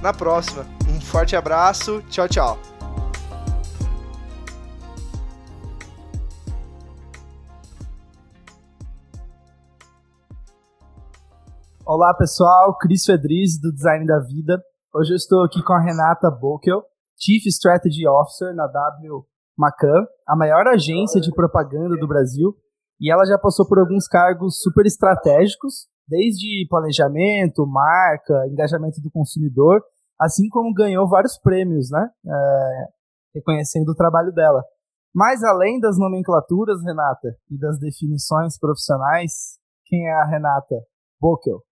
na próxima. Um forte abraço, tchau, tchau. Olá pessoal, Cris Fedriz do Design da Vida. Hoje eu estou aqui com a Renata Bokel, Chief Strategy Officer na W Macan, a maior agência de propaganda do Brasil, e ela já passou por alguns cargos super estratégicos, desde planejamento, marca, engajamento do consumidor, assim como ganhou vários prêmios, né? É, reconhecendo o trabalho dela. Mas além das nomenclaturas, Renata, e das definições profissionais, quem é a Renata Bokel?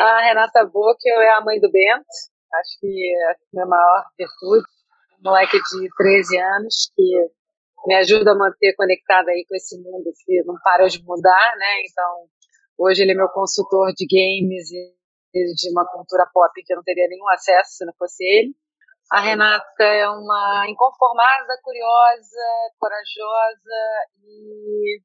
A Renata Bokel é a mãe do Bento, acho que é a minha maior virtude. Um moleque de 13 anos que me ajuda a manter conectada aí com esse mundo que não para de mudar, né? Então, hoje ele é meu consultor de games e de uma cultura pop que eu não teria nenhum acesso se não fosse ele. A Renata é uma inconformada, curiosa, corajosa e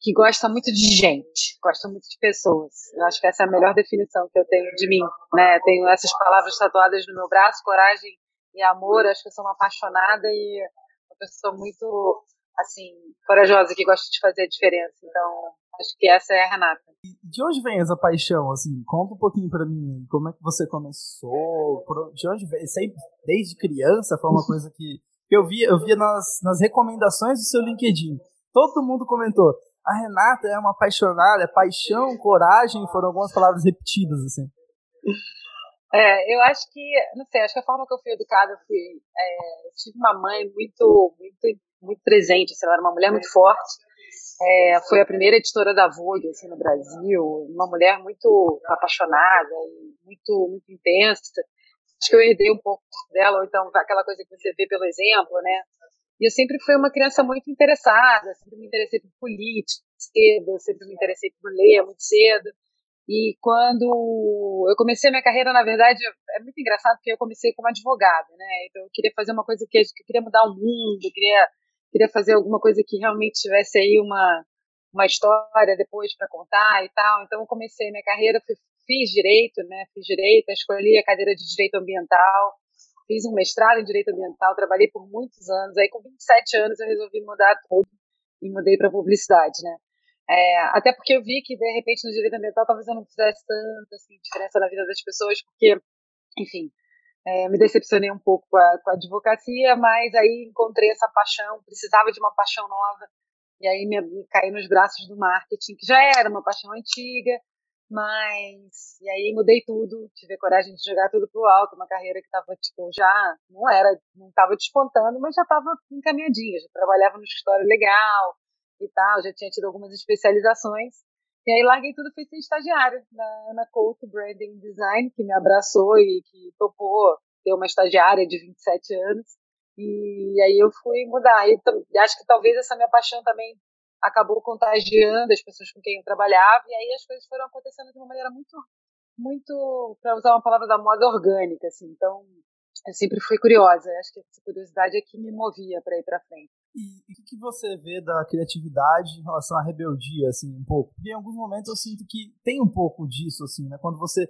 que gosta muito de gente, gosta muito de pessoas. Eu acho que essa é a melhor definição que eu tenho de mim, né? Tenho essas palavras tatuadas no meu braço, coragem e amor. Acho que eu sou uma apaixonada e uma pessoa muito assim corajosa que gosta de fazer a diferença. Então, acho que essa é a Renata. De onde vem essa paixão? Assim, conta um pouquinho para mim. Como é que você começou? De onde vem? Sempre, desde criança foi uma coisa que eu via, eu via nas, nas recomendações do seu LinkedIn. Todo mundo comentou a Renata é uma apaixonada, é paixão, coragem, foram algumas palavras repetidas, assim. É, eu acho que, não sei, acho que a forma que eu fui educada, fui, é, tive uma mãe muito, muito, muito presente, assim, ela era uma mulher muito forte, é, foi a primeira editora da Vogue, assim, no Brasil, uma mulher muito apaixonada muito, muito intensa, acho que eu herdei um pouco dela, ou então aquela coisa que você vê pelo exemplo, né, e eu sempre fui uma criança muito interessada, sempre me interessei por política cedo, sempre me interessei por ler muito cedo. E quando eu comecei a minha carreira, na verdade, é muito engraçado porque eu comecei como advogada, né? Então eu queria fazer uma coisa que eu queria mudar o mundo, queria queria fazer alguma coisa que realmente tivesse aí uma uma história depois para contar e tal. Então eu comecei minha carreira, fui, fiz direito, né? Fiz direito, escolhi a cadeira de direito ambiental fiz um mestrado em direito ambiental, trabalhei por muitos anos. Aí, com 27 anos, eu resolvi mudar tudo e mudei para publicidade, né? É, até porque eu vi que, de repente, no direito ambiental, talvez eu não fizesse tanta assim, diferença na vida das pessoas, porque, enfim, é, me decepcionei um pouco com a, com a, advocacia, mas aí encontrei essa paixão, precisava de uma paixão nova, e aí me, me caí nos braços do marketing, que já era uma paixão antiga, mas, e aí mudei tudo, tive a coragem de jogar tudo pro alto, uma carreira que estava, tipo, já não era, não estava despontando, mas já estava encaminhadinha, já trabalhava no escritório legal e tal, já tinha tido algumas especializações. E aí larguei tudo, fui ser estagiária na, na Couto Branding Design, que me abraçou e que topou ter uma estagiária de 27 anos. E aí eu fui mudar. E acho que talvez essa minha paixão também acabou contagiando as pessoas com quem eu trabalhava, e aí as coisas foram acontecendo de uma maneira muito, muito, para usar uma palavra da moda, orgânica, assim. Então, eu sempre fui curiosa, acho que essa curiosidade é que me movia para ir para frente. E o que você vê da criatividade em relação à rebeldia, assim, um pouco? Porque em alguns momentos eu sinto que tem um pouco disso, assim, né? Quando você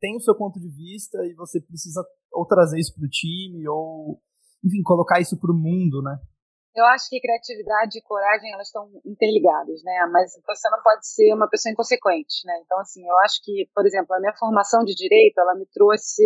tem o seu ponto de vista e você precisa ou trazer isso para o time ou, enfim, colocar isso para o mundo, né? Eu acho que criatividade e coragem elas estão interligadas, né? Mas você não pode ser uma pessoa inconsequente, né? Então assim, eu acho que, por exemplo, a minha formação de direito, ela me trouxe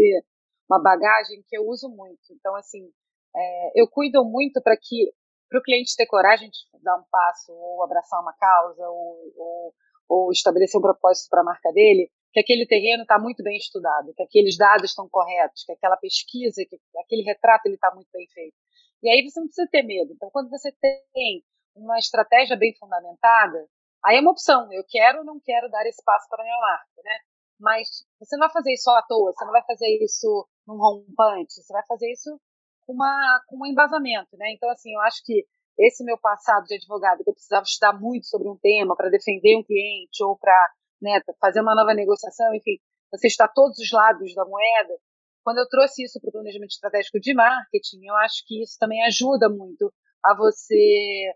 uma bagagem que eu uso muito. Então assim, é, eu cuido muito para que para o cliente ter coragem de dar um passo ou abraçar uma causa ou, ou, ou estabelecer um propósito para a marca dele, que aquele terreno está muito bem estudado, que aqueles dados estão corretos, que aquela pesquisa, que aquele retrato está muito bem feito. E aí você não precisa ter medo. Então, quando você tem uma estratégia bem fundamentada, aí é uma opção. Eu quero ou não quero dar espaço para a minha marca, né? mas você não vai fazer isso só à toa, você não vai fazer isso num rompante, você vai fazer isso com, uma, com um embasamento, né? Então, assim, eu acho que esse meu passado de advogado, que eu precisava estudar muito sobre um tema para defender um cliente ou para né, fazer uma nova negociação, enfim, você está todos os lados da moeda. Quando eu trouxe isso para o planejamento estratégico de marketing, eu acho que isso também ajuda muito a você.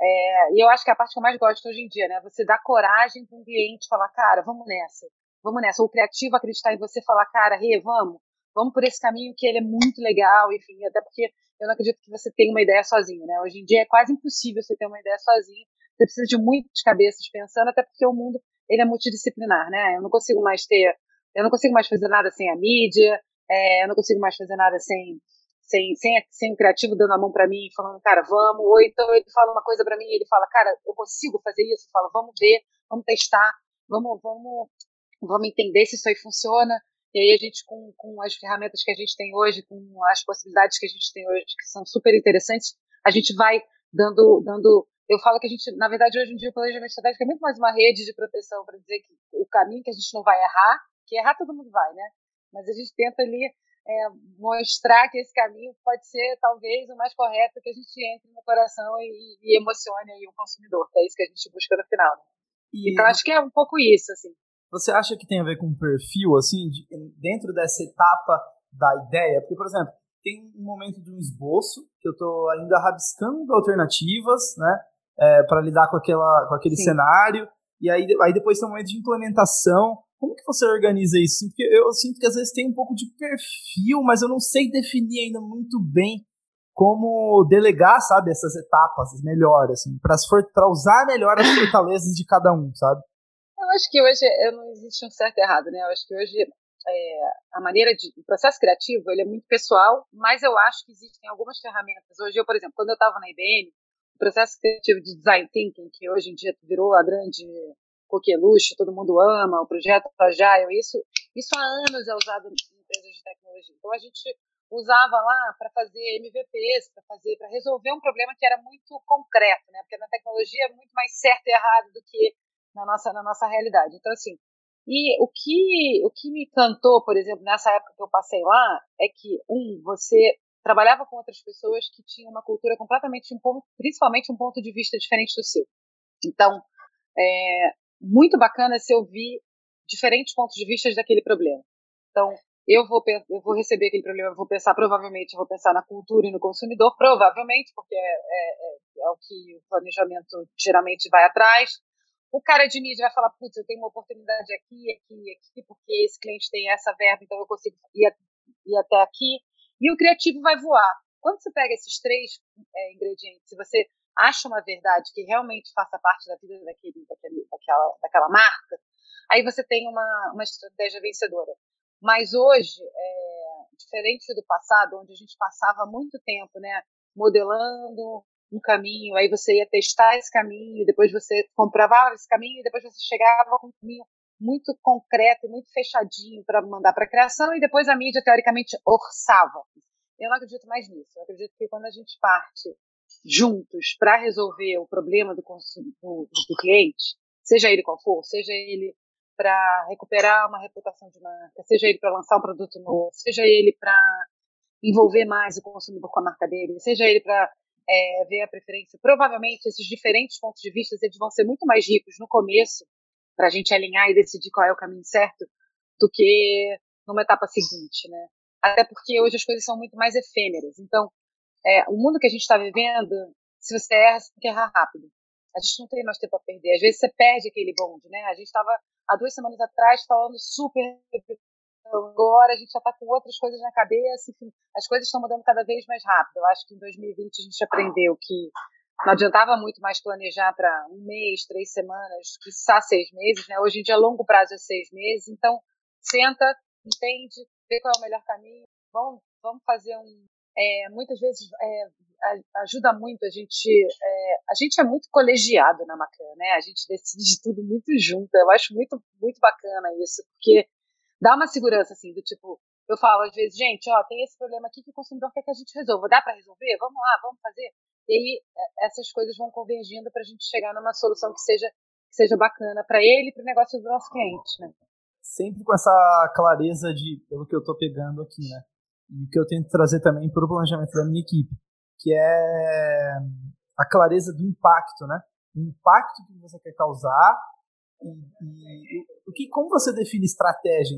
É, e eu acho que é a parte que eu mais gosto hoje em dia, né? Você dá coragem para um cliente falar, cara, vamos nessa, vamos nessa. O criativo acreditar em você falar, cara, Rê, vamos, vamos por esse caminho que ele é muito legal, enfim, até porque eu não acredito que você tenha uma ideia sozinho, né? Hoje em dia é quase impossível você ter uma ideia sozinho. Você precisa de muitas cabeças pensando, até porque o mundo ele é multidisciplinar, né? Eu não consigo mais ter, eu não consigo mais fazer nada sem a mídia, é, eu não consigo mais fazer nada sem sem, sem, sem o criativo dando a mão para mim, falando, cara, vamos, ou então ele fala uma coisa para mim, ele fala, cara, eu consigo fazer isso, eu falo, vamos ver, vamos testar, vamos, vamos, vamos entender se isso aí funciona, e aí a gente, com, com as ferramentas que a gente tem hoje, com as possibilidades que a gente tem hoje, que são super interessantes, a gente vai dando, dando eu falo que a gente, na verdade, hoje em dia o planejamento estratégico é muito mais uma rede de proteção para dizer que o caminho que a gente não vai errar, que errar todo mundo vai, né? Mas a gente tenta ali é, mostrar que esse caminho pode ser talvez o mais correto que a gente entre no coração e, e emocione aí o consumidor, que é isso que a gente busca no final. Né? Então acho que é um pouco isso, assim. Você acha que tem a ver com perfil, assim, de, dentro dessa etapa da ideia? Porque, por exemplo, tem um momento de um esboço, que eu estou ainda rabiscando alternativas, né, é, para lidar com, aquela, com aquele Sim. cenário, e aí, aí depois tem um momento de implementação. Como que você organiza isso? Porque eu sinto que às vezes tem um pouco de perfil, mas eu não sei definir ainda muito bem como delegar, sabe, essas etapas melhor, assim, para usar melhor as fortalezas de cada um, sabe? Acho que hoje não existe um certo e errado, né? Eu acho que hoje é, a maneira de. O processo criativo ele é muito pessoal, mas eu acho que existem algumas ferramentas. Hoje, eu, por exemplo, quando eu estava na IBM, o processo criativo de design thinking, que hoje em dia virou a grande coqueluche, todo mundo ama, o projeto Agile, isso, isso há anos é usado em empresas de tecnologia. Então a gente usava lá para fazer MVPs, para fazer, para resolver um problema que era muito concreto, né? Porque na tecnologia é muito mais certo e errado do que na nossa, na nossa realidade. Então, assim, e o que, o que me encantou, por exemplo, nessa época que eu passei lá, é que, um, você trabalhava com outras pessoas que tinham uma cultura completamente, um ponto, principalmente um ponto de vista diferente do seu. Então, é muito bacana se ouvir diferentes pontos de vista daquele problema. Então, eu vou, eu vou receber aquele problema, eu vou pensar, provavelmente, eu vou pensar na cultura e no consumidor, provavelmente, porque é, é, é, é o que o planejamento geralmente vai atrás. O cara de mídia vai falar, putz, eu tenho uma oportunidade aqui, aqui, aqui, porque esse cliente tem essa verba, então eu consigo ir, ir até aqui. E o criativo vai voar. Quando você pega esses três é, ingredientes, se você acha uma verdade que realmente faça parte da vida daquele, daquele, daquela, daquela marca, aí você tem uma, uma estratégia vencedora. Mas hoje, é, diferente do passado, onde a gente passava muito tempo né, modelando, um caminho, aí você ia testar esse caminho, depois você comprovava esse caminho, e depois você chegava com um caminho muito concreto e muito fechadinho para mandar para a criação, e depois a mídia, teoricamente, orçava. Eu não acredito mais nisso. Eu acredito que quando a gente parte juntos para resolver o problema do, do, do cliente, seja ele qual for, seja ele para recuperar uma reputação de marca, seja ele para lançar um produto novo, seja ele para envolver mais o consumidor com a marca dele, seja ele para é, ver a preferência. Provavelmente esses diferentes pontos de vista eles vão ser muito mais ricos no começo para a gente alinhar e decidir qual é o caminho certo do que numa etapa seguinte, né? Até porque hoje as coisas são muito mais efêmeras. Então, é, o mundo que a gente está vivendo, se você erra, você tem que errar rápido. A gente não tem mais tempo a perder. Às vezes você perde aquele bonde, né? A gente estava há duas semanas atrás falando super agora a gente já está com outras coisas na cabeça, enfim, as coisas estão mudando cada vez mais rápido. Eu acho que em 2020 a gente aprendeu que não adiantava muito mais planejar para um mês, três semanas, quiçá seis meses, né? Hoje em dia, longo prazo é seis meses. Então, senta, entende, vê qual é o melhor caminho. Vamos, vamos fazer um. É, muitas vezes é, ajuda muito a gente. É, a gente é muito colegiado na Macan, né? A gente decide tudo muito junto. Eu acho muito, muito bacana isso, porque dá uma segurança, assim, do tipo, eu falo às vezes, gente, ó, tem esse problema aqui que o consumidor quer que a gente resolva. Dá para resolver? Vamos lá, vamos fazer. E aí é, essas coisas vão convergindo para a gente chegar numa solução que seja, que seja bacana para ele e para o negócio do nosso cliente, né? sempre com essa clareza de, pelo que eu estou pegando aqui, né? E o que eu tento trazer também para o planejamento da minha equipe, que é a clareza do impacto, né? O impacto que você quer causar e, o que, como você define estratégia?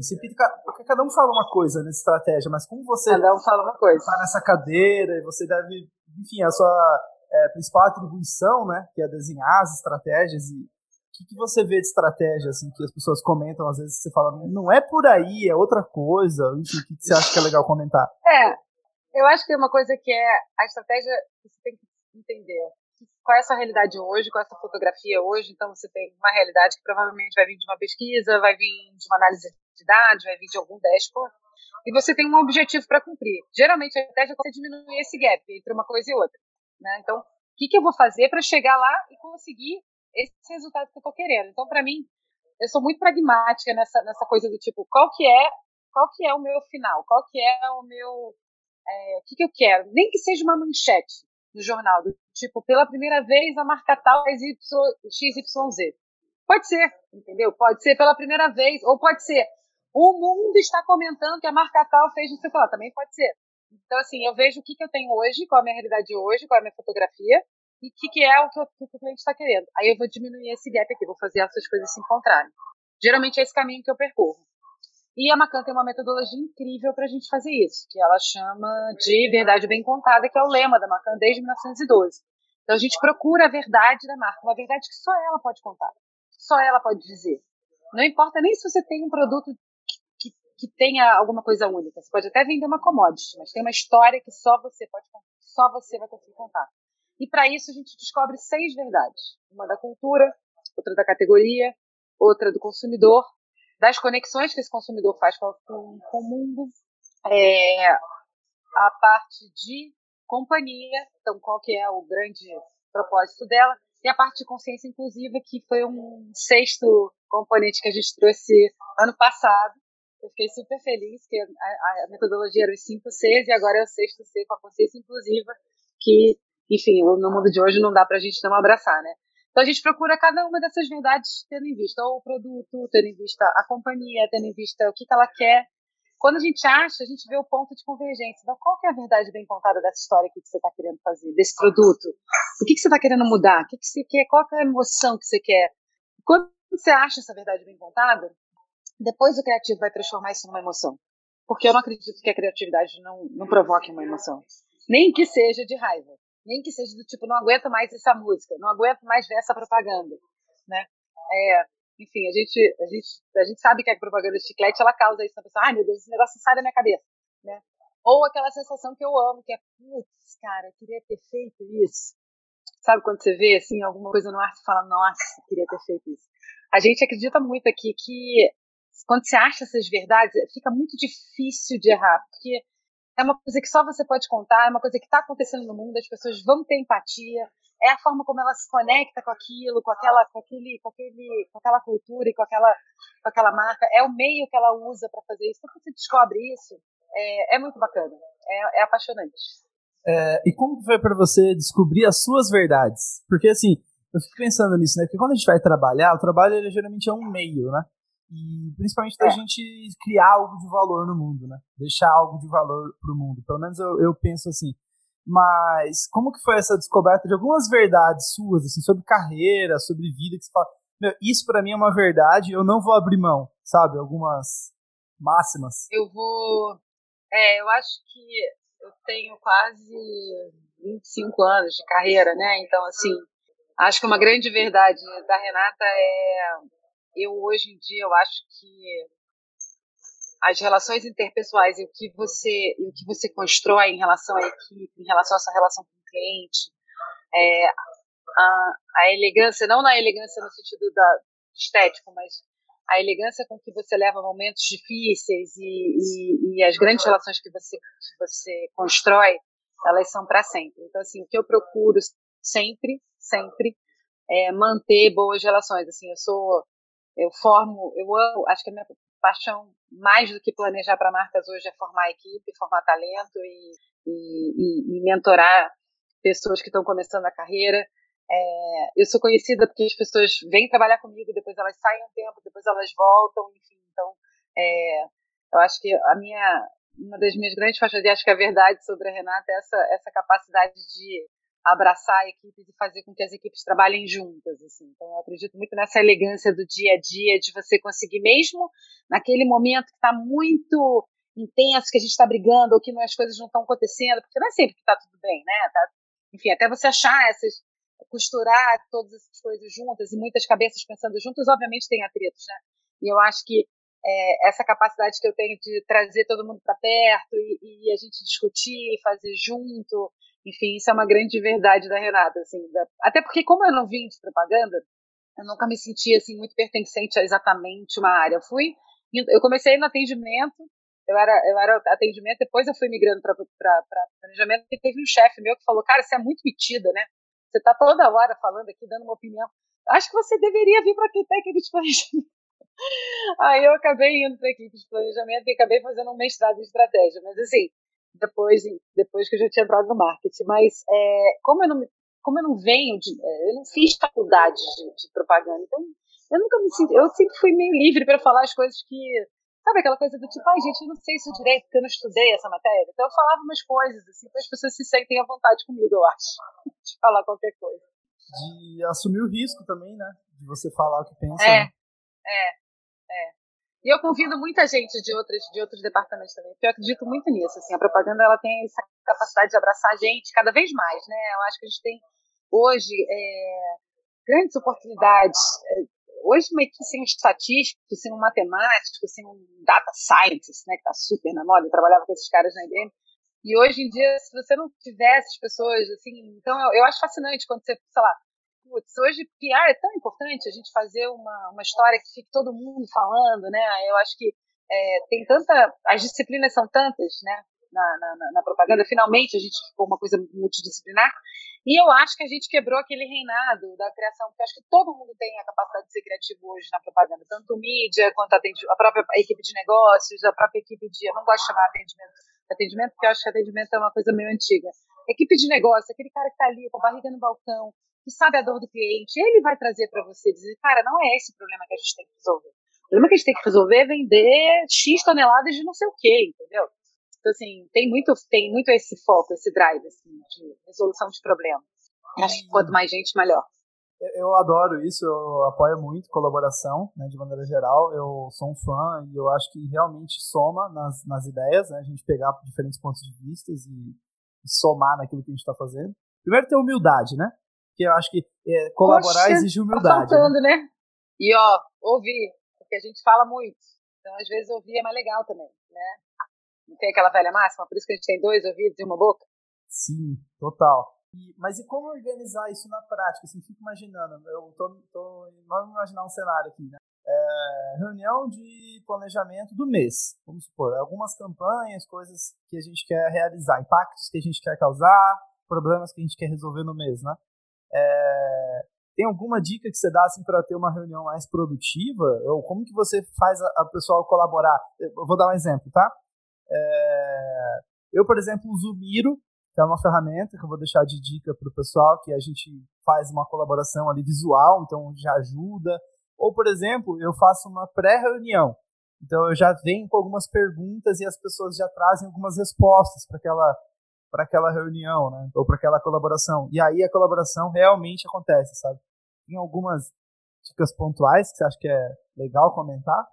Porque cada um fala uma coisa nessa estratégia, mas como você cada um fala uma coisa. Está nessa cadeira e você deve, enfim, a sua é, principal atribuição, né, que é desenhar as estratégias e o que, que você vê de estratégia, assim, que as pessoas comentam, às vezes você fala, não é por aí, é outra coisa, enfim, o que, que você acha que é legal comentar? É, eu acho que tem uma coisa que é a estratégia que você tem que entender qual é a sua realidade hoje, qual é a sua fotografia hoje. Então, você tem uma realidade que provavelmente vai vir de uma pesquisa, vai vir de uma análise de dados, vai vir de algum dashboard. E você tem um objetivo para cumprir. Geralmente, a estratégia é você diminuir esse gap entre uma coisa e outra. Né? Então, o que, que eu vou fazer para chegar lá e conseguir esse resultado que eu estou querendo? Então, para mim, eu sou muito pragmática nessa, nessa coisa do tipo, qual que é qual que é o meu final? Qual que é o meu... É, o que, que eu quero? Nem que seja uma manchete no jornal, do tipo, pela primeira vez a marca tal XYZ. Pode ser, entendeu? Pode ser pela primeira vez, ou pode ser o mundo está comentando que a marca tal fez não sei o que lá, também pode ser. Então, assim, eu vejo o que, que eu tenho hoje, qual a minha realidade hoje, qual a minha fotografia, e o que, que é o que, eu, que o cliente está querendo. Aí eu vou diminuir esse gap aqui, vou fazer essas coisas se encontrarem. Geralmente é esse caminho que eu percorro. E a Macan tem uma metodologia incrível para a gente fazer isso, que ela chama de verdade bem contada, que é o lema da Macan desde 1912. Então a gente procura a verdade da marca, uma verdade que só ela pode contar, só ela pode dizer. Não importa nem se você tem um produto que, que, que tenha alguma coisa única, você pode até vender uma commodity, mas tem uma história que só você pode só você vai conseguir contar. E para isso a gente descobre seis verdades: uma da cultura, outra da categoria, outra do consumidor, das conexões que esse consumidor faz com, com, o mundo, é, a parte de companhia, então qual que é o grande propósito dela, e a parte de consciência inclusiva, que foi um sexto componente que a gente trouxe ano passado. Eu fiquei super feliz, que a, a metodologia era os cinco Cs e agora é o sexto C com a consciência inclusiva, que, enfim, no mundo de hoje não dá para a gente não abraçar, né? Então a gente procura cada uma dessas verdades tendo em vista ou o produto, tendo em vista a companhia, tendo em vista o que, que ela quer. Quando a gente acha, a gente vê o ponto de convergência. Então, qual que é a verdade bem contada dessa história que você está querendo fazer, desse produto? O que, que você está querendo mudar? O que, que você quer? Qual que é a emoção que você quer? Quando você acha essa verdade bem contada, depois o criativo vai transformar isso numa emoção. Porque eu não acredito que a criatividade não, não provoque uma emoção. Nem que seja de raiva nem que seja do tipo, não aguento mais essa música, não aguento mais ver essa propaganda, né? É, enfim, a gente, a gente, a gente sabe que a propaganda de chiclete, ela causa isso na pessoa, ai meu Deus, esse negócio sai da minha cabeça, né? Ou aquela sensação que eu amo, que é, putz, cara, eu queria ter feito isso. Sabe quando você vê, assim, alguma coisa no ar, você fala, nossa, queria ter feito isso. A gente acredita muito aqui que quando você acha essas verdades, fica muito difícil de errar, porque é uma coisa que só você pode contar, é uma coisa que está acontecendo no mundo, as pessoas vão ter empatia, é a forma como ela se conecta com aquilo, com aquela, com aquele, com aquele, com aquela cultura e com aquela, com aquela marca, é o meio que ela usa para fazer isso. Quando você descobre isso, é, é muito bacana, é, é apaixonante. É, e como foi para você descobrir as suas verdades? Porque assim, eu fico pensando nisso, né? Porque quando a gente vai trabalhar, o trabalho ele, geralmente é um meio, né? E principalmente da é. gente criar algo de valor no mundo, né? Deixar algo de valor para o mundo. Pelo menos eu, eu penso assim. Mas como que foi essa descoberta de algumas verdades suas, assim, sobre carreira, sobre vida, que você fala, meu, isso para mim é uma verdade, eu não vou abrir mão, sabe? Algumas máximas. Eu vou. É, eu acho que eu tenho quase 25 anos de carreira, né? Então, assim, acho que uma grande verdade da Renata é eu hoje em dia eu acho que as relações interpessoais e o que você o que você constrói em relação à equipe, em relação à sua relação com o cliente, é, a, a elegância, não na elegância no sentido da estético, mas a elegância com que você leva momentos difíceis e, e, e as grandes relações que você, que você constrói, elas são para sempre. Então, assim, o que eu procuro sempre, sempre, é manter boas relações. Assim, eu sou eu formo, eu amo, acho que a minha paixão mais do que planejar para marcas hoje é formar equipe, formar talento e, e, e mentorar pessoas que estão começando a carreira. É, eu sou conhecida porque as pessoas vêm trabalhar comigo, depois elas saem um tempo, depois elas voltam, enfim. Então, É, eu acho que a minha, uma das minhas grandes paixões, e acho que a verdade sobre a Renata é essa, essa capacidade de abraçar a equipe e fazer com que as equipes trabalhem juntas. Assim. Então, eu acredito muito nessa elegância do dia a dia, de você conseguir, mesmo naquele momento que está muito intenso, que a gente está brigando, ou que as coisas não estão acontecendo, porque não é sempre que está tudo bem, né? Tá, enfim, até você achar essas, costurar todas essas coisas juntas e muitas cabeças pensando juntas, obviamente tem atritos, né? E eu acho que é, essa capacidade que eu tenho de trazer todo mundo para perto e, e, a gente discutir, fazer junto, enfim, isso é uma grande verdade da Renata, assim, da, até porque como eu não vim de propaganda, eu nunca me senti assim muito pertencente a exatamente uma área. Eu fui, eu comecei no atendimento, eu era, eu era atendimento, depois eu fui migrando para planejamento, e teve um chefe meu que falou, cara, você é muito metida, né? Você está toda hora falando aqui, dando uma opinião. Acho que você deveria vir para a técnica de planejamento. Aí eu acabei indo para a equipe de planejamento e acabei fazendo um mestrado em estratégia. Mas assim, depois, depois que eu já tinha entrado no marketing. Mas é, como, eu não, como eu não venho de. É, eu não fiz faculdade de, de propaganda, então eu nunca me senti. Eu sempre fui meio livre para falar as coisas que. Sabe aquela coisa do tipo, ai gente, eu não sei isso direito, porque eu não estudei essa matéria. Então eu falava umas coisas, assim, para as pessoas se sentem à vontade comigo, eu acho, de falar qualquer coisa. De assumir o risco também, né? De você falar o que pensa. É, né? é, é. E eu convido muita gente de outros, de outros departamentos também, porque eu acredito muito nisso. Assim, a propaganda ela tem essa capacidade de abraçar a gente cada vez mais, né? Eu acho que a gente tem hoje é, grandes oportunidades. É, hoje, meio que sem um estatístico, sem um matemático, sem um data scientist, né, que está super na moda, eu trabalhava com esses caras na IBM. E hoje em dia, se você não tivesse essas pessoas, assim, então eu, eu acho fascinante quando você, sei lá, putz, hoje PR é tão importante a gente fazer uma, uma história que fique todo mundo falando, né? Eu acho que é, tem tanta. As disciplinas são tantas, né? Na, na, na, propaganda, finalmente a gente ficou uma coisa multidisciplinar. E eu acho que a gente quebrou aquele reinado da criação, porque acho que todo mundo tem a capacidade de ser criativo hoje na propaganda, tanto mídia quanto a própria equipe de negócios, a própria equipe de. Eu não gosto de chamar atendimento atendimento, porque eu acho que atendimento é uma coisa meio antiga. Equipe de negócio, aquele cara que está ali com a barriga no balcão, que sabe a dor do cliente, ele vai trazer para você dizer, cara, não é esse o problema que a gente tem que resolver. O problema que a gente tem que resolver é vender X toneladas de não sei o quê, entendeu? Então, assim, tem muito, tem muito esse foco, esse drive, assim, de resolução de problemas. Acho que quanto mais gente, melhor. Eu adoro isso, eu apoio muito colaboração, né, de maneira geral. Eu sou um fã e eu acho que realmente soma nas, nas ideias, né, a gente pegar diferentes pontos de vista e, e somar naquilo que a gente está fazendo. Primeiro, ter humildade, né? Porque eu acho que é, colaborar Poxa, exige tá humildade. Tá faltando, né? né? E ó, ouvir, porque a gente fala muito. Então, às vezes, ouvir é mais legal também, né? Não tem aquela velha máxima, por isso que a gente tem dois ouvidos e uma boca? Sim, total. E, mas e como organizar isso na prática? Assim, fico imaginando, eu tô, tô vamos imaginar um cenário aqui, né? É, reunião de planejamento do mês, vamos supor, algumas campanhas, coisas que a gente quer realizar, impactos que a gente quer causar, problemas que a gente quer resolver no mês, né? É, tem alguma dica que você dá assim, para ter uma reunião mais produtiva? Ou como que você faz a, a pessoal colaborar? Eu vou dar um exemplo, tá? É, eu, por exemplo, uso o Miro, que é uma ferramenta que eu vou deixar de dica para o pessoal, que a gente faz uma colaboração ali visual, então já ajuda. Ou, por exemplo, eu faço uma pré-reunião. Então eu já venho com algumas perguntas e as pessoas já trazem algumas respostas para aquela para aquela reunião, né? Ou para aquela colaboração. E aí a colaboração realmente acontece, sabe? Tem algumas dicas pontuais que você acha que é legal comentar?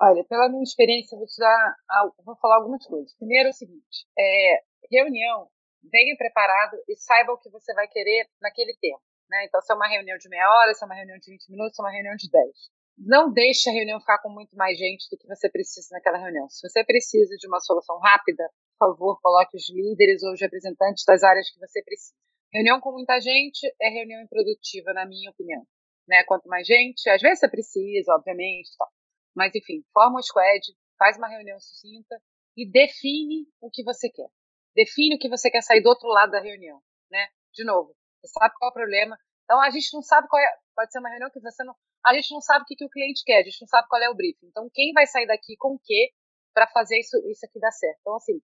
Olha, pela minha experiência, eu vou te dar, vou falar algumas coisas. Primeiro é o seguinte, é, reunião, venha preparado e saiba o que você vai querer naquele tempo. Né? Então, se é uma reunião de meia hora, se é uma reunião de 20 minutos, se é uma reunião de 10. Não deixe a reunião ficar com muito mais gente do que você precisa naquela reunião. Se você precisa de uma solução rápida, favor, coloque os líderes ou os representantes das áreas que você precisa. Reunião com muita gente é reunião improdutiva, na minha opinião. Né? Quanto mais gente, às vezes você precisa, obviamente, mas enfim, forma um squad, faz uma reunião sucinta e define o que você quer. Define o que você quer sair do outro lado da reunião, né? De novo, você sabe qual é o problema. Então a gente não sabe qual é. Pode ser uma reunião que você não. A gente não sabe o que, que o cliente quer, a gente não sabe qual é o briefing. Então quem vai sair daqui com o quê para fazer isso, isso aqui dar certo? Então, assim,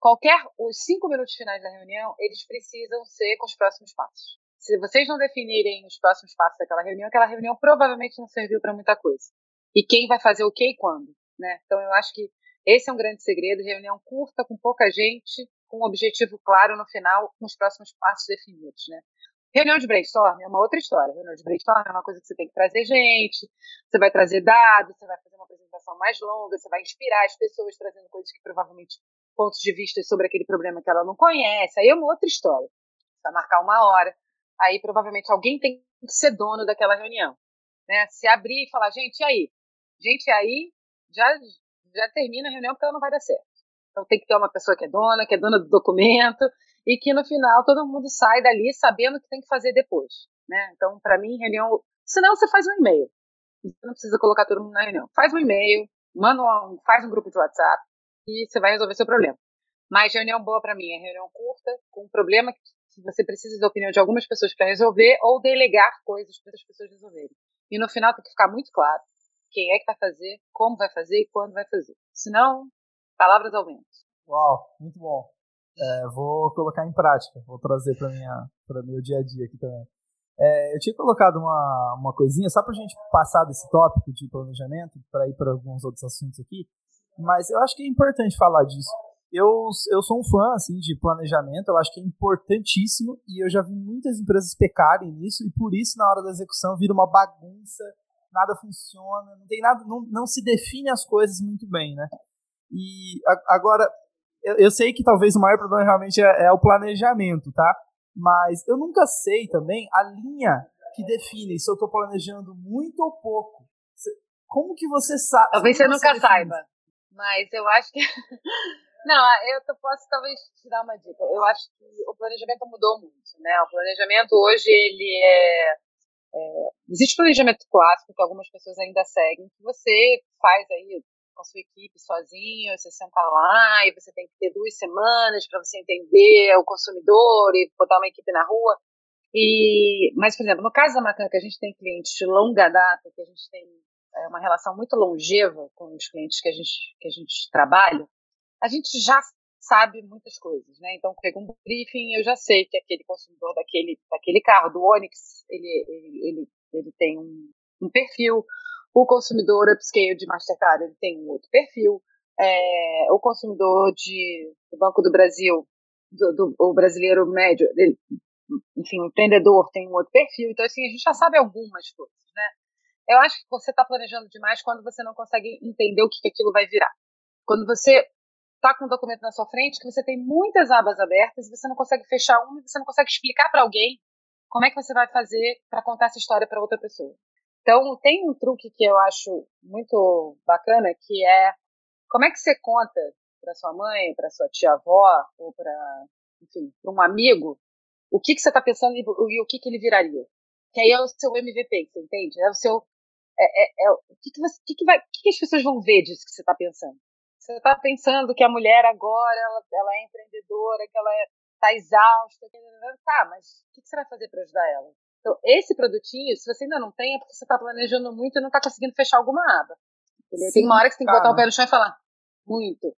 qualquer os cinco minutos finais da reunião, eles precisam ser com os próximos passos. Se vocês não definirem os próximos passos daquela reunião, aquela reunião provavelmente não serviu para muita coisa. E quem vai fazer o que e quando? né? Então eu acho que esse é um grande segredo, reunião curta, com pouca gente, com um objetivo claro no final, com os próximos passos definidos, né? Reunião de brainstorm é uma outra história. Reunião de brainstorm é uma coisa que você tem que trazer gente, você vai trazer dados, você vai fazer uma apresentação mais longa, você vai inspirar as pessoas trazendo coisas que provavelmente pontos de vista sobre aquele problema que ela não conhece. Aí é uma outra história. Vai marcar uma hora, aí provavelmente alguém tem que ser dono daquela reunião. Né? Se abrir e falar, gente, e aí? Gente, aí já, já termina a reunião porque ela não vai dar certo. Então tem que ter uma pessoa que é dona, que é dona do documento, e que no final todo mundo sai dali sabendo o que tem que fazer depois. Né? Então, para mim, reunião. Senão você faz um e-mail. Você não precisa colocar todo mundo na reunião. Faz um e-mail, manda um, faz um grupo de WhatsApp e você vai resolver seu problema. Mas reunião boa para mim é reunião curta, com um problema que você precisa da opinião de algumas pessoas para resolver ou delegar coisas para as pessoas resolverem. E no final tem que ficar muito claro quem é que vai fazer, como vai fazer e quando vai fazer. Senão, palavras ao vento. Uau, muito bom. É, vou colocar em prática, vou trazer para para meu dia a dia aqui também. É, eu tinha colocado uma, uma coisinha só para a gente passar desse tópico de planejamento para ir para alguns outros assuntos aqui, mas eu acho que é importante falar disso. Eu, eu sou um fã assim de planejamento, eu acho que é importantíssimo e eu já vi muitas empresas pecarem nisso e por isso na hora da execução vira uma bagunça, nada funciona, não tem nada, não, não se define as coisas muito bem, né? E a, agora eu, eu, sei que talvez o maior problema realmente é, é o planejamento, tá? Mas eu nunca sei também a linha que define se eu estou planejando muito ou pouco. Como que você sabe? Talvez você nunca saiba. Mas eu acho que. Não, eu posso talvez te dar uma dica. Eu acho que o planejamento mudou muito, né? O planejamento hoje, ele é, é, Existe planejamento clássico que algumas pessoas ainda seguem, que você faz aí com a sua equipe sozinho, você senta lá e você tem que ter duas semanas para você entender o consumidor e botar uma equipe na rua. E, mas, por exemplo, no caso da Macan, que a gente tem clientes de longa data, que a gente tem é, uma relação muito longeva com os clientes que a gente, que a gente trabalha, a gente já sabe muitas coisas, né? Então, pega um briefing, eu já sei que aquele consumidor daquele, daquele carro, do Onix, ele, ele, ele, ele tem um, um perfil, o consumidor upscale de Mastercard, ele tem um outro perfil, é, o consumidor de, do Banco do Brasil, do, do, o brasileiro médio, ele, enfim, o empreendedor tem um outro perfil, então, assim, a gente já sabe algumas coisas, né? Eu acho que você está planejando demais quando você não consegue entender o que, que aquilo vai virar. Quando você está com um documento na sua frente que você tem muitas abas abertas e você não consegue fechar uma você não consegue explicar para alguém como é que você vai fazer para contar essa história para outra pessoa. Então, tem um truque que eu acho muito bacana, que é como é que você conta para sua mãe, para sua tia-avó, ou para, enfim, para um amigo, o que, que você está pensando e, e, o que, que ele viraria. Que aí é o seu MVP, você entende? É o seu é, é, é, o que, que, você, que, que, vai, que, que as pessoas vão ver disso que você está pensando? Você está pensando que a mulher agora ela, ela é empreendedora, que ela está é, exausta. Tá, mas o que, que você vai fazer para ajudar ela? Então, esse produtinho, se você ainda não tem, é porque você está planejando muito e não está conseguindo fechar alguma aba. Sim, tem uma hora que você tem que botar o pé no chão e falar. Muito.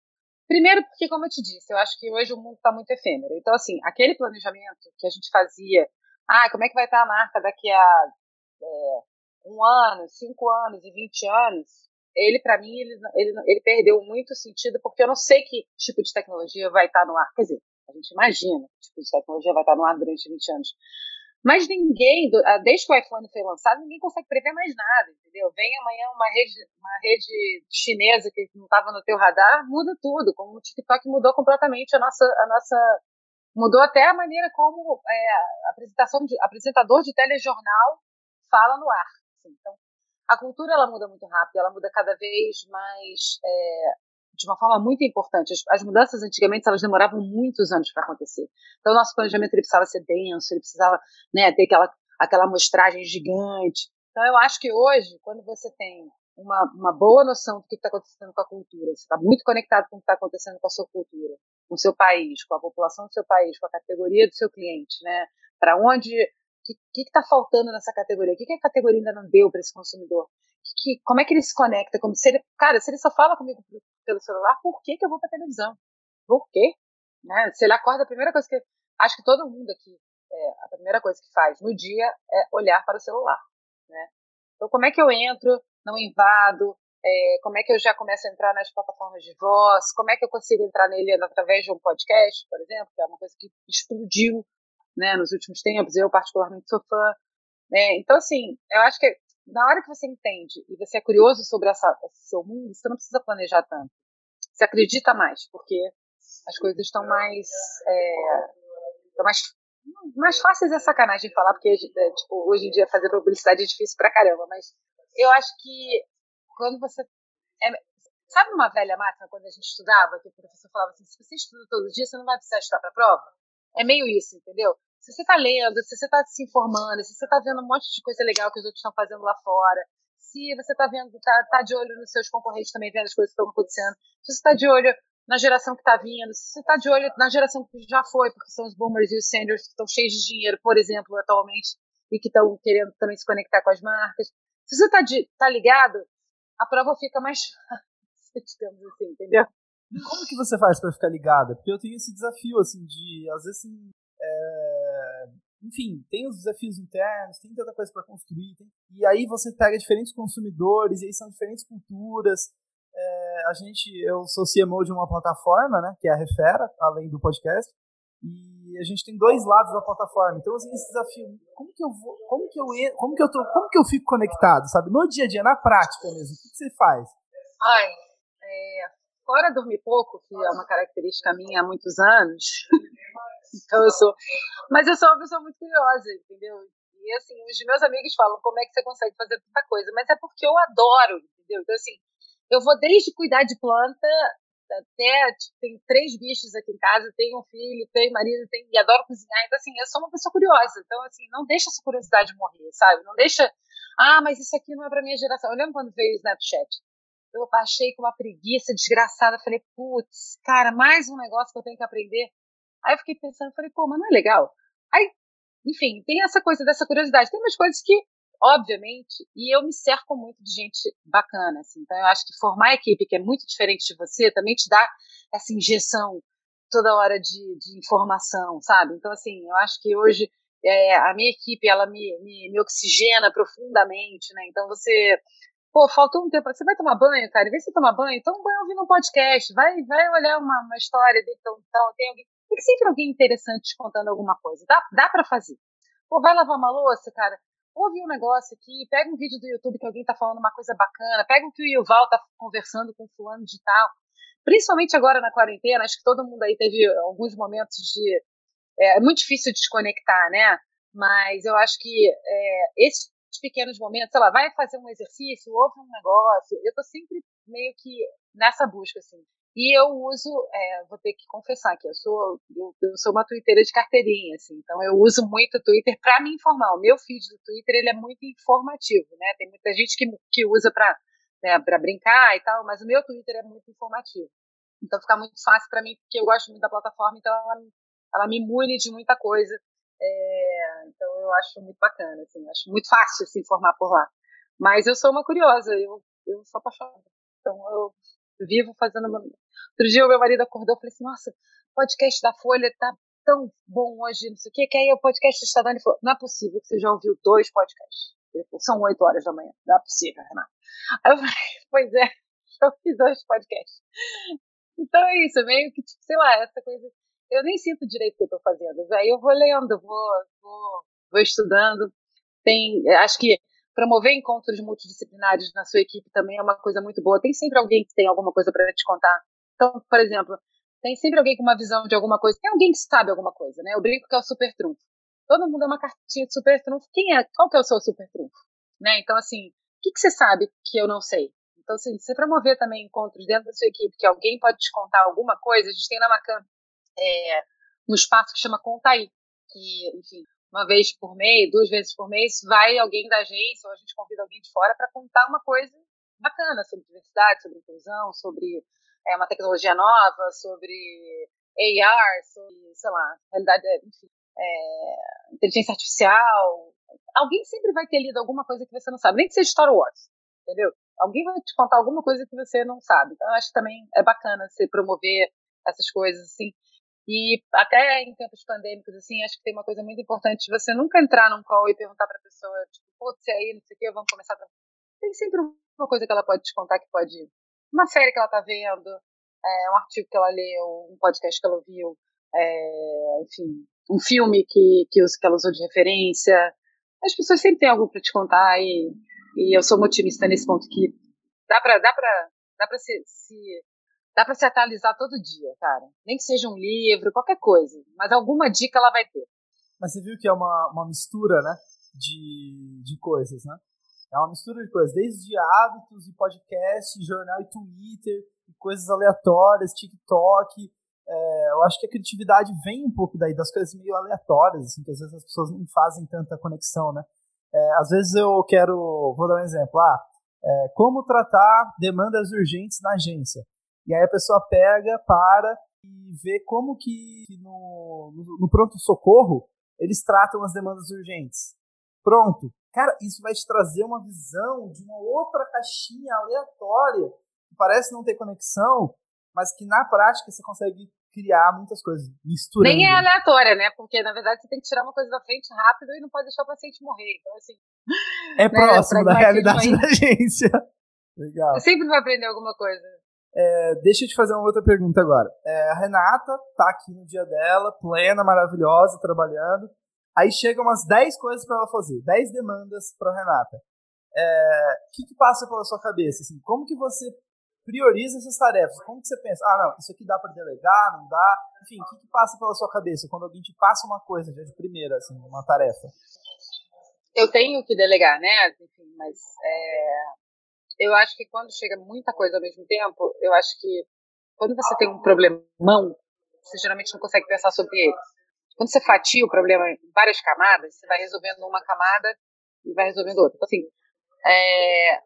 Primeiro, porque, como eu te disse, eu acho que hoje o mundo está muito efêmero. Então, assim, aquele planejamento que a gente fazia, ah, como é que vai estar a marca daqui a é, um ano, cinco anos e vinte anos, ele, para mim, ele, ele, ele perdeu muito sentido, porque eu não sei que tipo de tecnologia vai estar no ar. Quer dizer, a gente imagina que tipo de tecnologia vai estar no ar durante 20 anos. Mas ninguém, ah, desde que o iPhone foi lançado, ninguém consegue prever mais nada, entendeu? Vem amanhã uma rede, uma rede chinesa que não estava no teu radar, muda tudo, como o TikTok mudou completamente a nossa, a nossa mudou até a maneira como é, apresentação de, apresentador de telejornal fala no ar. Assim. Então, a cultura ela muda muito rápido, ela muda cada vez mais é, de uma forma muito importante. As, as, mudanças antigamente elas demoravam muitos anos para acontecer. Então, o nosso planejamento ele precisava ser denso, ele precisava né, ter aquela, aquela amostragem gigante. Então, eu acho que hoje, quando você tem uma, uma boa noção do que está acontecendo com a cultura, você está muito conectado com o que está acontecendo com a sua cultura, com o seu país, com a população do seu país, com a categoria do seu cliente, né? Para onde o que está faltando nessa categoria? O que, que, a categoria ainda não deu para esse consumidor? Que, que, como é que ele se conecta? Como, se ele, cara, se ele só fala comigo pelo celular, por que, que eu vou para televisão? Por quê? Né? Se ele acorda, a primeira coisa que. Acho que todo mundo aqui, é, a primeira coisa que faz no dia é olhar para o celular. Né? Então, como é que eu entro, não invado, é, como é que eu já começo a entrar nas plataformas de voz, como é que eu consigo entrar nele através de um podcast, por exemplo, que é uma coisa que explodiu né, nos últimos tempos, eu particularmente sou fã. Né? Então, assim, eu acho que na hora que você entende e você é curioso sobre essa, esse seu mundo, você não precisa planejar tanto. Você acredita mais, porque as coisas estão mais, é, estão mais mais fáceis é sacanagem falar, porque é, tipo, hoje em dia fazer publicidade é difícil pra caramba, mas eu acho que quando você. É, sabe uma velha máxima quando a gente estudava, que o professor falava assim: se você estuda todo dia, você não vai precisar estudar pra prova? É meio isso, entendeu? Se você tá lendo, se você tá se informando, se você tá vendo um monte de coisa legal que os outros estão fazendo lá fora, se você tá vendo, tá, tá de olho nos seus concorrentes também vendo as coisas que estão acontecendo, se você tá de olho na geração que está vindo, se você está de olho na geração que já foi, porque são os boomers e os seniors que estão cheios de dinheiro, por exemplo, atualmente, e que estão querendo também se conectar com as marcas. Se você está tá ligado, a prova fica mais fácil, digamos assim, entendeu? Como que você faz para ficar ligada? Porque eu tenho esse desafio, assim, de, às vezes, assim, é... enfim, tem os desafios internos, tem tanta coisa para construir, tem... e aí você pega diferentes consumidores, e aí são diferentes culturas, é, a gente, eu sou CMO de uma plataforma, né, que é a Refera, além do podcast, e a gente tem dois lados da plataforma. Então, assim, esse desafio, como que eu vou, como que eu, como que eu tô, como que eu fico conectado, sabe? No dia a dia, na prática mesmo, o que, que você faz? Ai, é, fora dormir pouco, que é uma característica minha há muitos anos, então eu sou, mas eu sou uma pessoa muito curiosa, entendeu? E assim, os meus amigos falam como é que você consegue fazer tanta coisa, mas é porque eu adoro, entendeu? Então assim, eu vou desde cuidar de planta até tipo, tem três bichos aqui em casa, tenho um filho, tenho marido, tenho, e adoro cozinhar. Então, assim, eu sou uma pessoa curiosa. Então, assim, não deixa essa curiosidade morrer, sabe? Não deixa, ah, mas isso aqui não é pra minha geração. Eu lembro quando veio o Snapchat. Eu achei com uma preguiça desgraçada. Falei, putz, cara, mais um negócio que eu tenho que aprender. Aí eu fiquei pensando, falei, pô, mas não é legal? Aí, enfim, tem essa coisa dessa curiosidade. Tem umas coisas que obviamente, e eu me cerco muito de gente bacana, assim, então eu acho que formar equipe que é muito diferente de você também te dá essa injeção toda hora de, de informação, sabe? Então, assim, eu acho que hoje é, a minha equipe, ela me, me, me, oxigena profundamente, né? Então você, pô, faltou um tempo, você vai tomar banho, cara, de você tomar banho, toma um banho ouvindo um podcast, vai, vai olhar uma, uma história, então, então, tem alguém, tem sempre alguém interessante te contando alguma coisa, dá, dá para fazer. Pô, vai lavar uma louça, cara, ouve um negócio aqui, pega um vídeo do YouTube que alguém tá falando uma coisa bacana, pega o que o Yuval tá conversando com fulano de tal. Principalmente agora na quarentena, acho que todo mundo aí teve alguns momentos de. É, é muito difícil desconectar, né? Mas eu acho que é, esses pequenos momentos, sei lá, vai fazer um exercício, ouve um negócio, eu tô sempre meio que nessa busca, assim. E eu uso, é, vou ter que confessar que eu sou, eu, eu, sou uma twitteira de carteirinha, assim, então eu uso muito o Twitter para me informar. O meu feed do Twitter ele é muito informativo, né? Tem muita gente que, que usa para né, pra brincar e tal, mas o meu Twitter é muito informativo. Então fica muito fácil para mim, porque eu gosto muito da plataforma, então ela, ela me imune de muita coisa. É, então eu acho muito bacana, assim, acho muito fácil se informar por lá. Mas eu sou uma curiosa, eu, eu sou apaixonada. Então eu vivo fazendo. Uma... Outro dia o meu marido acordou e falei assim: Nossa, podcast da Folha tá tão bom hoje, não sei o quê, que aí o podcast está dando. Ele falou: Não é possível que você já ouviu dois podcasts. Falou: São oito horas da manhã. Não é possível, Renato. Aí eu falei: Pois é, eu fiz dois podcasts. Então é isso, meio que, tipo, sei lá, essa coisa. Eu nem sinto direito o que eu tô fazendo. Aí eu vou lendo, vou, vou, vou estudando. Tem, acho que promover encontros multidisciplinares na sua equipe também é uma coisa muito boa. Tem sempre alguém que tem alguma coisa para te contar. Então, por exemplo, tem sempre alguém com uma visão de alguma coisa. Tem alguém que sabe alguma coisa, né? Eu brinco que é o super trunfo. Todo mundo é uma cartinha de super trunfo. Quem é? Qual que é o seu super trunfo? Né? Então, assim, o que, que você sabe que eu não sei? Então, assim, você promover também encontros dentro da sua equipe, que alguém pode te contar alguma coisa, a gente tem na Macan é, um espaço que chama Conta Aí, que, enfim, uma vez por mês, duas vezes por mês, vai alguém da agência ou a gente convida alguém de fora para contar uma coisa bacana sobre diversidade, sobre inclusão, sobre é, uma tecnologia nova, sobre AR, sobre, sei lá, realidade, enfim, é, inteligência artificial. Alguém sempre vai ter lido alguma coisa que você não sabe, nem que seja Star Wars, entendeu? Alguém vai te contar alguma coisa que você não sabe. Então, eu acho que também é bacana você promover essas coisas, assim. E até em tempos pandêmicos, assim, acho que tem uma coisa muito importante de você nunca entrar num call e perguntar pra pessoa, tipo, putz, aí, não sei o que, vamos começar. Pra... Tem sempre uma coisa que ela pode te contar que pode. Uma série que ela tá vendo, é, um artigo que ela leu, um podcast que ela ouviu, é, enfim, um filme que, que, que ela usou de referência. As pessoas sempre têm algo para te contar e, e eu sou uma otimista nesse ponto que dá para dá dá se, se dá para se atualizar todo dia, cara. Nem que seja um livro, qualquer coisa, mas alguma dica ela vai ter. Mas você viu que é uma, uma mistura, né, de, de coisas, né? É uma mistura de coisas, desde hábitos e podcast, jornal e Twitter, e coisas aleatórias, TikTok. É, eu acho que a criatividade vem um pouco daí, das coisas meio aleatórias, assim, que às vezes as pessoas não fazem tanta conexão, né? É, às vezes eu quero, vou dar um exemplo, ah, é, como tratar demandas urgentes na agência. E aí a pessoa pega, para e vê como que no, no, pronto-socorro eles tratam as demandas urgentes. Pronto. Cara, isso vai te trazer uma visão de uma outra caixinha aleatória, que parece não ter conexão, mas que na prática você consegue criar muitas coisas, misturando. Nem é aleatória, né? Porque, na verdade, você tem que tirar uma coisa da frente rápido e não pode deixar o paciente morrer. Então, assim... É né, próximo da realidade da agência. Legal. Você sempre vai aprender alguma coisa. É, deixa eu te fazer uma outra pergunta agora. É, a Renata tá aqui no dia dela, plena, maravilhosa, trabalhando. Aí chegam umas 10 coisas para ela fazer, 10 demandas para Renata. É, o que, que passa pela sua cabeça? Assim, como que você prioriza essas tarefas? Como que você pensa? Ah, não, isso aqui dá para delegar, não dá? Enfim, o que, que passa pela sua cabeça quando alguém te passa uma coisa já de primeira, assim, uma tarefa? Eu tenho que delegar, né? Enfim, mas é, eu acho que quando chega muita coisa ao mesmo tempo, eu acho que quando você tem um problemão, você geralmente não consegue pensar sobre ele. Quando você fatia o problema em várias camadas, você vai resolvendo uma camada e vai resolvendo outra. Então, assim, é,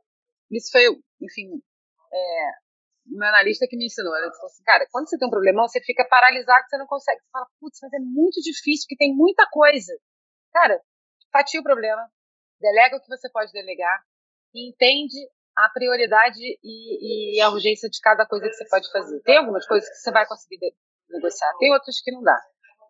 isso foi, enfim, é, meu analista que me ensinou. Ele falou assim, cara, quando você tem um problemão, você fica paralisado, você não consegue. Você fala, putz, mas é muito difícil, porque tem muita coisa. Cara, fatia o problema, delega o que você pode delegar e entende a prioridade e, e, a urgência de cada coisa que você pode fazer. Tem algumas coisas que você vai conseguir negociar, tem outras que não dá.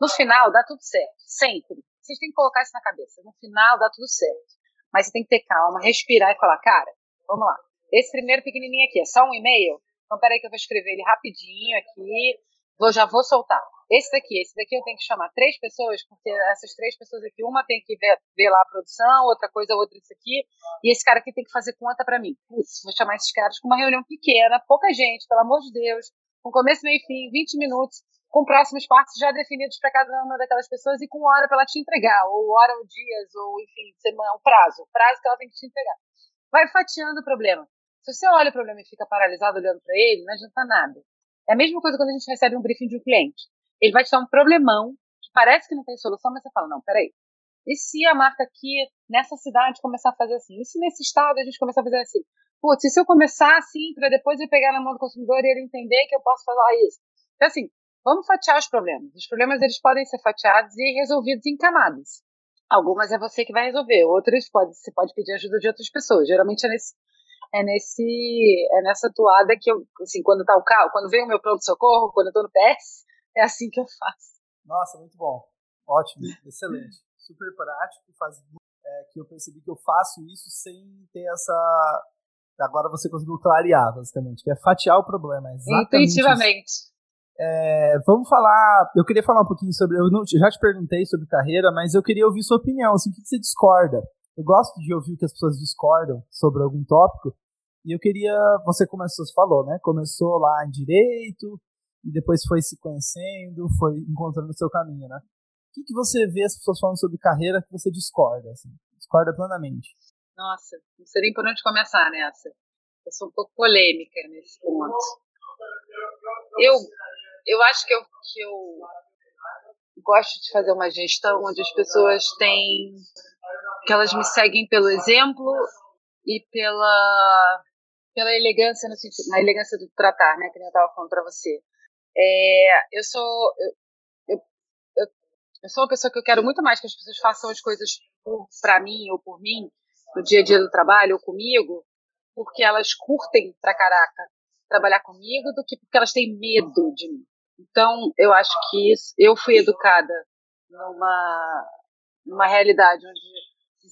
No final, dá tudo certo. Sempre. Vocês têm que colocar isso na cabeça. No final, dá tudo certo. Mas você tem que ter calma, respirar e falar, cara, vamos lá. Esse primeiro pequenininho aqui é só um e-mail? Então, peraí que eu vou escrever ele rapidinho aqui. Vou, já vou soltar. Esse daqui, esse daqui eu tenho que chamar três pessoas, porque essas três pessoas aqui, uma tem que ver, ver lá a produção, outra coisa, outra isso aqui, e esse cara aqui tem que fazer conta para mim. Putz, vou chamar esses caras com uma reunião pequena, pouca gente, pelo amor de Deus, com começo, meio e fim, 20 minutos, com próximos passos já definidos para cada uma daquelas pessoas e com hora para ela te entregar, ou hora ou dias, ou enfim, semana, o prazo, o prazo que ela tem que te entregar. Vai fatiando o problema. Se você olha o problema e fica paralisado olhando para ele, não adianta nada. É a mesma coisa quando a gente recebe um briefing de um cliente. Ele vai te dar um problemão que parece que não tem solução, mas você fala, não, peraí. E se a marca aqui, nessa cidade, começar a fazer assim? E se nesse estado a gente começar a fazer assim? Putz, e se eu começar assim, para depois eu pegar na mão do consumidor e ele entender que eu posso falar isso? Então, assim, Vamos fatiar os problemas. Os problemas eles podem ser fatiados e resolvidos em camadas. Algumas é você que vai resolver, outras pode, você pode pedir ajuda de outras pessoas. Geralmente é nesse, é nesse é nessa toada que eu, assim, quando tá o carro, quando vem o meu pronto socorro, quando eu tô no PS, é assim que eu faço. Nossa, muito bom. Ótimo, excelente. Super prático, faz é, que eu percebi que eu faço isso sem ter essa agora você conseguiu clarear, basicamente, que é fatiar o problema. Intuitivamente. Isso. É, vamos falar. Eu queria falar um pouquinho sobre. Eu, não, já te perguntei sobre carreira, mas eu queria ouvir sua opinião. Assim, o que você discorda? Eu gosto de ouvir o que as pessoas discordam sobre algum tópico. E eu queria. Você começou, você falou, né? Começou lá em direito, e depois foi se conhecendo, foi encontrando o seu caminho, né? O que, que você vê as pessoas falando sobre carreira que você discorda? Assim, discorda plenamente? Nossa, não nem por onde começar nessa. Eu sou um pouco polêmica nesse ponto. Eu eu acho que eu, que eu gosto de fazer uma gestão onde as pessoas têm. que elas me seguem pelo exemplo e pela, pela elegância, no sentido, na elegância do tratar, né? Que eu estava falando para você. É, eu sou. Eu, eu, eu, sou uma pessoa que eu quero muito mais que as pessoas façam as coisas para mim ou por mim, no dia a dia do trabalho ou comigo, porque elas curtem pra caraca trabalhar comigo do que porque elas têm medo de mim. Então, eu acho que isso, eu fui educada numa, numa realidade onde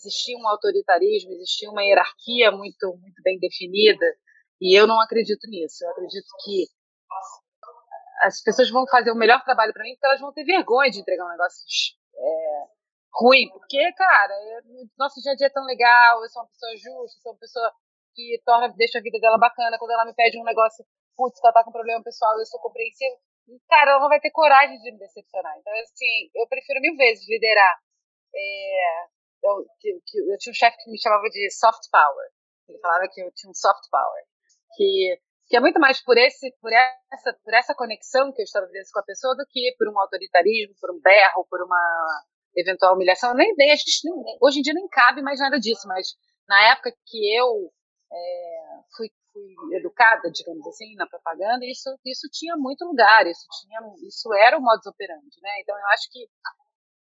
existia um autoritarismo, existia uma hierarquia muito, muito bem definida, e eu não acredito nisso. Eu acredito que as pessoas vão fazer o melhor trabalho para mim porque elas vão ter vergonha de entregar um negócio é, ruim. Porque, cara, eu, nosso dia a dia é tão legal, eu sou uma pessoa justa, sou uma pessoa que torna, deixa a vida dela bacana. Quando ela me pede um negócio, putz, ela tá com problema pessoal, eu sou compreensivo. Cara, ela não vai ter coragem de me decepcionar. Então, assim, eu prefiro mil vezes liderar. É, eu, que, que, eu tinha um chefe que me chamava de soft power. Ele falava que eu tinha um soft power. Que, que é muito mais por, esse, por, essa, por essa conexão que eu estabeleço com a pessoa do que por um autoritarismo, por um berro, por uma eventual humilhação. Nem, nem, nem, hoje em dia nem cabe mais nada disso, mas na época que eu é, fui, fui educada, digamos assim, na propaganda, isso, isso tinha muito lugar, isso, tinha, isso era o modus operandi. Né? Então eu acho que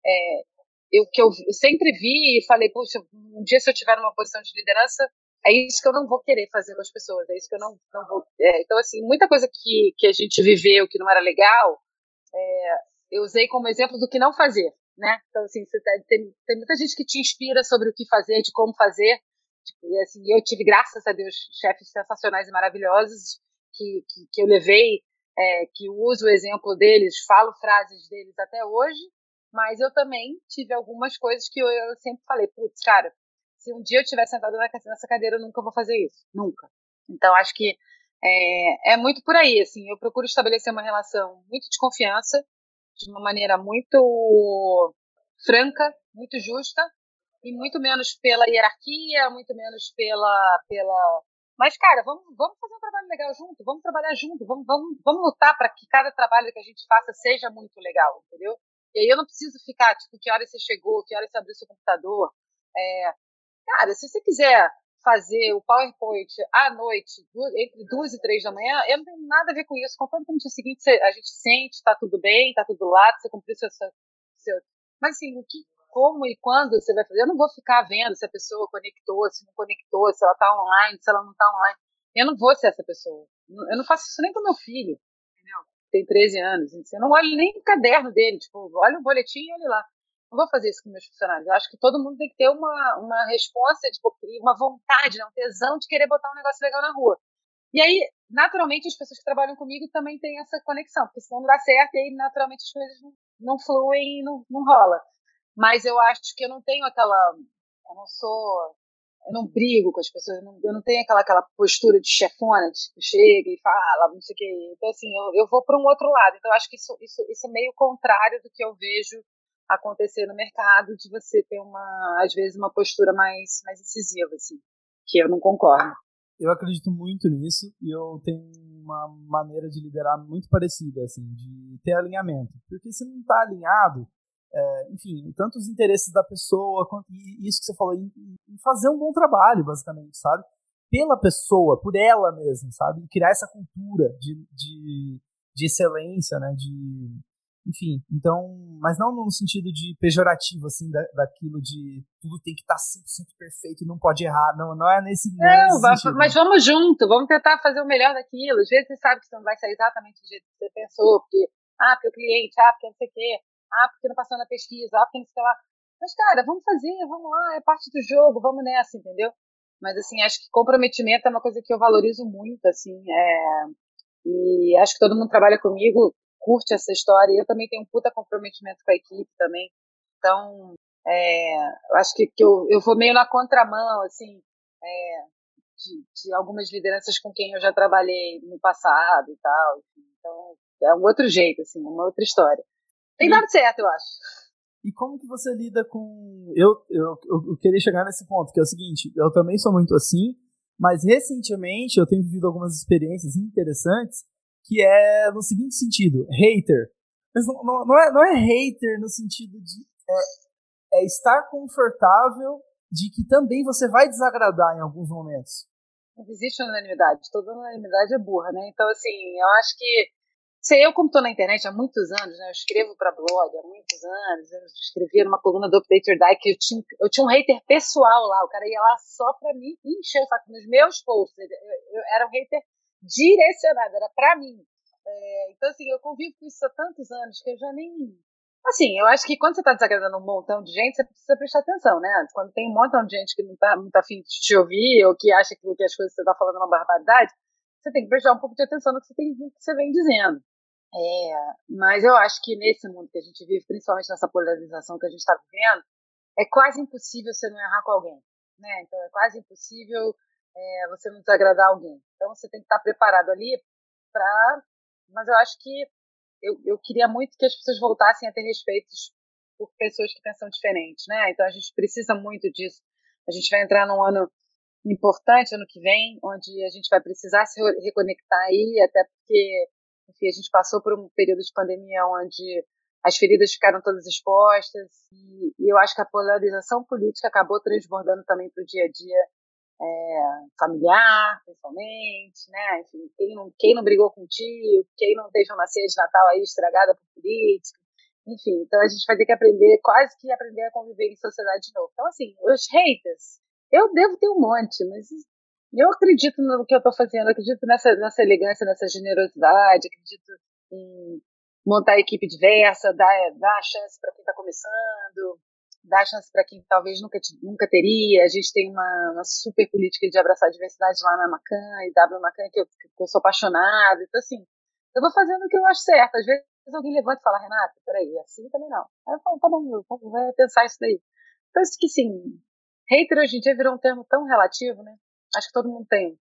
é, eu que eu sempre vi e falei, puxa, um dia se eu tiver numa posição de liderança, é isso que eu não vou querer fazer com as pessoas, é isso que eu não, não vou. É, então, assim, muita coisa que, que a gente viveu que não era legal, é, eu usei como exemplo do que não fazer, né? Então, assim, tá, tem, tem muita gente que te inspira sobre o que fazer, de como fazer. Tipo, e, assim, eu tive, graças a Deus, chefes sensacionais e maravilhosos que, que, que eu levei, é, que uso o exemplo deles, falo frases deles até hoje, mas eu também tive algumas coisas que eu, eu sempre falei, putz, cara, se um dia eu estiver sentado nessa cadeira, eu nunca vou fazer isso. Nunca. Então, acho que é, é muito por aí, assim. Eu procuro estabelecer uma relação muito de confiança, de uma maneira muito franca, muito justa, e muito menos pela hierarquia, muito menos pela. pela... Mas, cara, vamos, vamos fazer um trabalho legal junto, vamos trabalhar junto, vamos, vamos, vamos lutar para que cada trabalho que a gente faça seja muito legal, entendeu? E aí eu não preciso ficar, tipo, que hora você chegou, que hora você abriu seu computador. É, cara, se você quiser fazer o PowerPoint à noite, entre duas e três da manhã, eu não tenho nada a ver com isso. Contanto que no dia seguinte a gente sente, está tudo bem, está tudo lá, você cumpriu seu, seu. Mas assim, o que, como e quando você vai fazer? Eu não vou ficar vendo se a pessoa conectou, se não conectou, se ela está online, se ela não está online. Eu não vou ser essa pessoa. Eu não faço isso nem com meu filho tem 13 anos. Assim, eu não olho nem o caderno dele, tipo, olha o boletim e olha lá. Não vou fazer isso com meus funcionários. Eu acho que todo mundo tem que ter uma, uma resposta, tipo, uma vontade, né, um tesão de querer botar um negócio legal na rua. E aí, naturalmente, as pessoas que trabalham comigo também têm essa conexão, porque senão não dá certo e aí, naturalmente, as coisas não, não fluem e não, não rola. Mas eu acho que eu não tenho aquela. Eu não sou eu não brigo com as pessoas, eu não, eu não tenho aquela, aquela postura de chefona, de tipo, chega e fala, não sei o quê. Então, assim, eu, eu vou para um outro lado. Então, acho que isso, isso, isso é meio contrário do que eu vejo acontecer no mercado, de você ter, uma, às vezes, uma postura mais, mais incisiva, assim, que eu não concordo. Eu acredito muito nisso e eu tenho uma maneira de liderar muito parecida, assim, de ter alinhamento. Porque se não está alinhado, é, enfim, tanto os interesses da pessoa, quanto e isso que você falou, em, em, fazer um bom trabalho, basicamente, sabe? Pela pessoa, por ela mesma, sabe? E criar essa cultura de, de, de excelência, né? De, enfim, então, mas não no sentido de pejorativo, assim, da, daquilo de tudo tem que estar tá 100% perfeito e não pode errar, não, não é nesse, não, é nesse sentido, Mas vamos junto, vamos tentar fazer o melhor daquilo. Às vezes você sabe que você não vai sair exatamente do jeito que você pensou, porque, ah, porque o cliente, ah, porque não sei o quê, ah, porque não passou na pesquisa, ah, porque não sei lá. Mas, cara, vamos fazer, vamos lá, é parte do jogo, vamos nessa, entendeu? Mas, assim, acho que comprometimento é uma coisa que eu valorizo muito, assim, é... e acho que todo mundo trabalha comigo, curte essa história, e eu também tenho um puta comprometimento com a equipe também. Então, é... acho que, que eu, eu vou meio na contramão, assim, é... de, de algumas lideranças com quem eu já trabalhei no passado e tal. Então, é um outro jeito, assim, uma outra história. Tem dado certo, eu acho. E como que você lida com. Eu, eu, eu queria chegar nesse ponto, que é o seguinte: eu também sou muito assim, mas recentemente eu tenho vivido algumas experiências interessantes, que é no seguinte sentido: hater. Mas não, não, não, é, não é hater no sentido de. É, é estar confortável de que também você vai desagradar em alguns momentos. Não existe unanimidade. Toda unanimidade é burra, né? Então, assim, eu acho que Sei, eu como estou na internet há muitos anos, né, eu escrevo para blog há muitos anos, eu escrevia numa coluna do Update or Die que eu tinha, eu tinha um hater pessoal lá, o cara ia lá só para me encher o saco nos meus posts, eu, eu, era um hater direcionado, era para mim. É, então, assim, eu convivo com isso há tantos anos que eu já nem, Assim, eu acho que quando você está desagradando um montão de gente, você precisa prestar atenção, né? Quando tem um montão de gente que não está muito afim de te ouvir ou que acha que, que as coisas que você está falando é uma barbaridade, você tem que prestar um pouco de atenção no que você, tem, no que você vem dizendo. É, mas eu acho que nesse mundo que a gente vive, principalmente nessa polarização que a gente está vivendo, é quase impossível você não errar com alguém, né? Então é quase impossível é, você não desagradar alguém. Então você tem que estar preparado ali para. Mas eu acho que eu, eu queria muito que as pessoas voltassem a ter respeito por pessoas que pensam diferente, né? Então a gente precisa muito disso. A gente vai entrar num ano importante ano que vem, onde a gente vai precisar se reconectar aí, até porque enfim, a gente passou por um período de pandemia onde as feridas ficaram todas expostas e, e eu acho que a polarização política acabou transbordando também para o dia a dia é, familiar, principalmente, né? Enfim, quem não, quem não brigou com o tio, quem não teve uma ceia de Natal aí estragada por política, enfim, então a gente vai ter que aprender, quase que aprender a conviver em sociedade de novo. Então, assim, os haters, eu devo ter um monte, mas eu acredito no que eu estou fazendo, acredito nessa, nessa elegância, nessa generosidade, acredito em montar equipe diversa, dar, dar chance para quem está começando, dar chance para quem talvez nunca, nunca teria. A gente tem uma, uma, super política de abraçar a diversidade lá na Macan e W Macan, que eu, que eu sou apaixonada. Então, assim, eu vou fazendo o que eu acho certo. Às vezes alguém levanta e fala, Renata, peraí, assim também não. Aí eu falo, tá bom, eu vou pensar isso daí. Então, acho que sim, hater hoje em dia virou um termo tão relativo, né? Acho que todo mundo tem.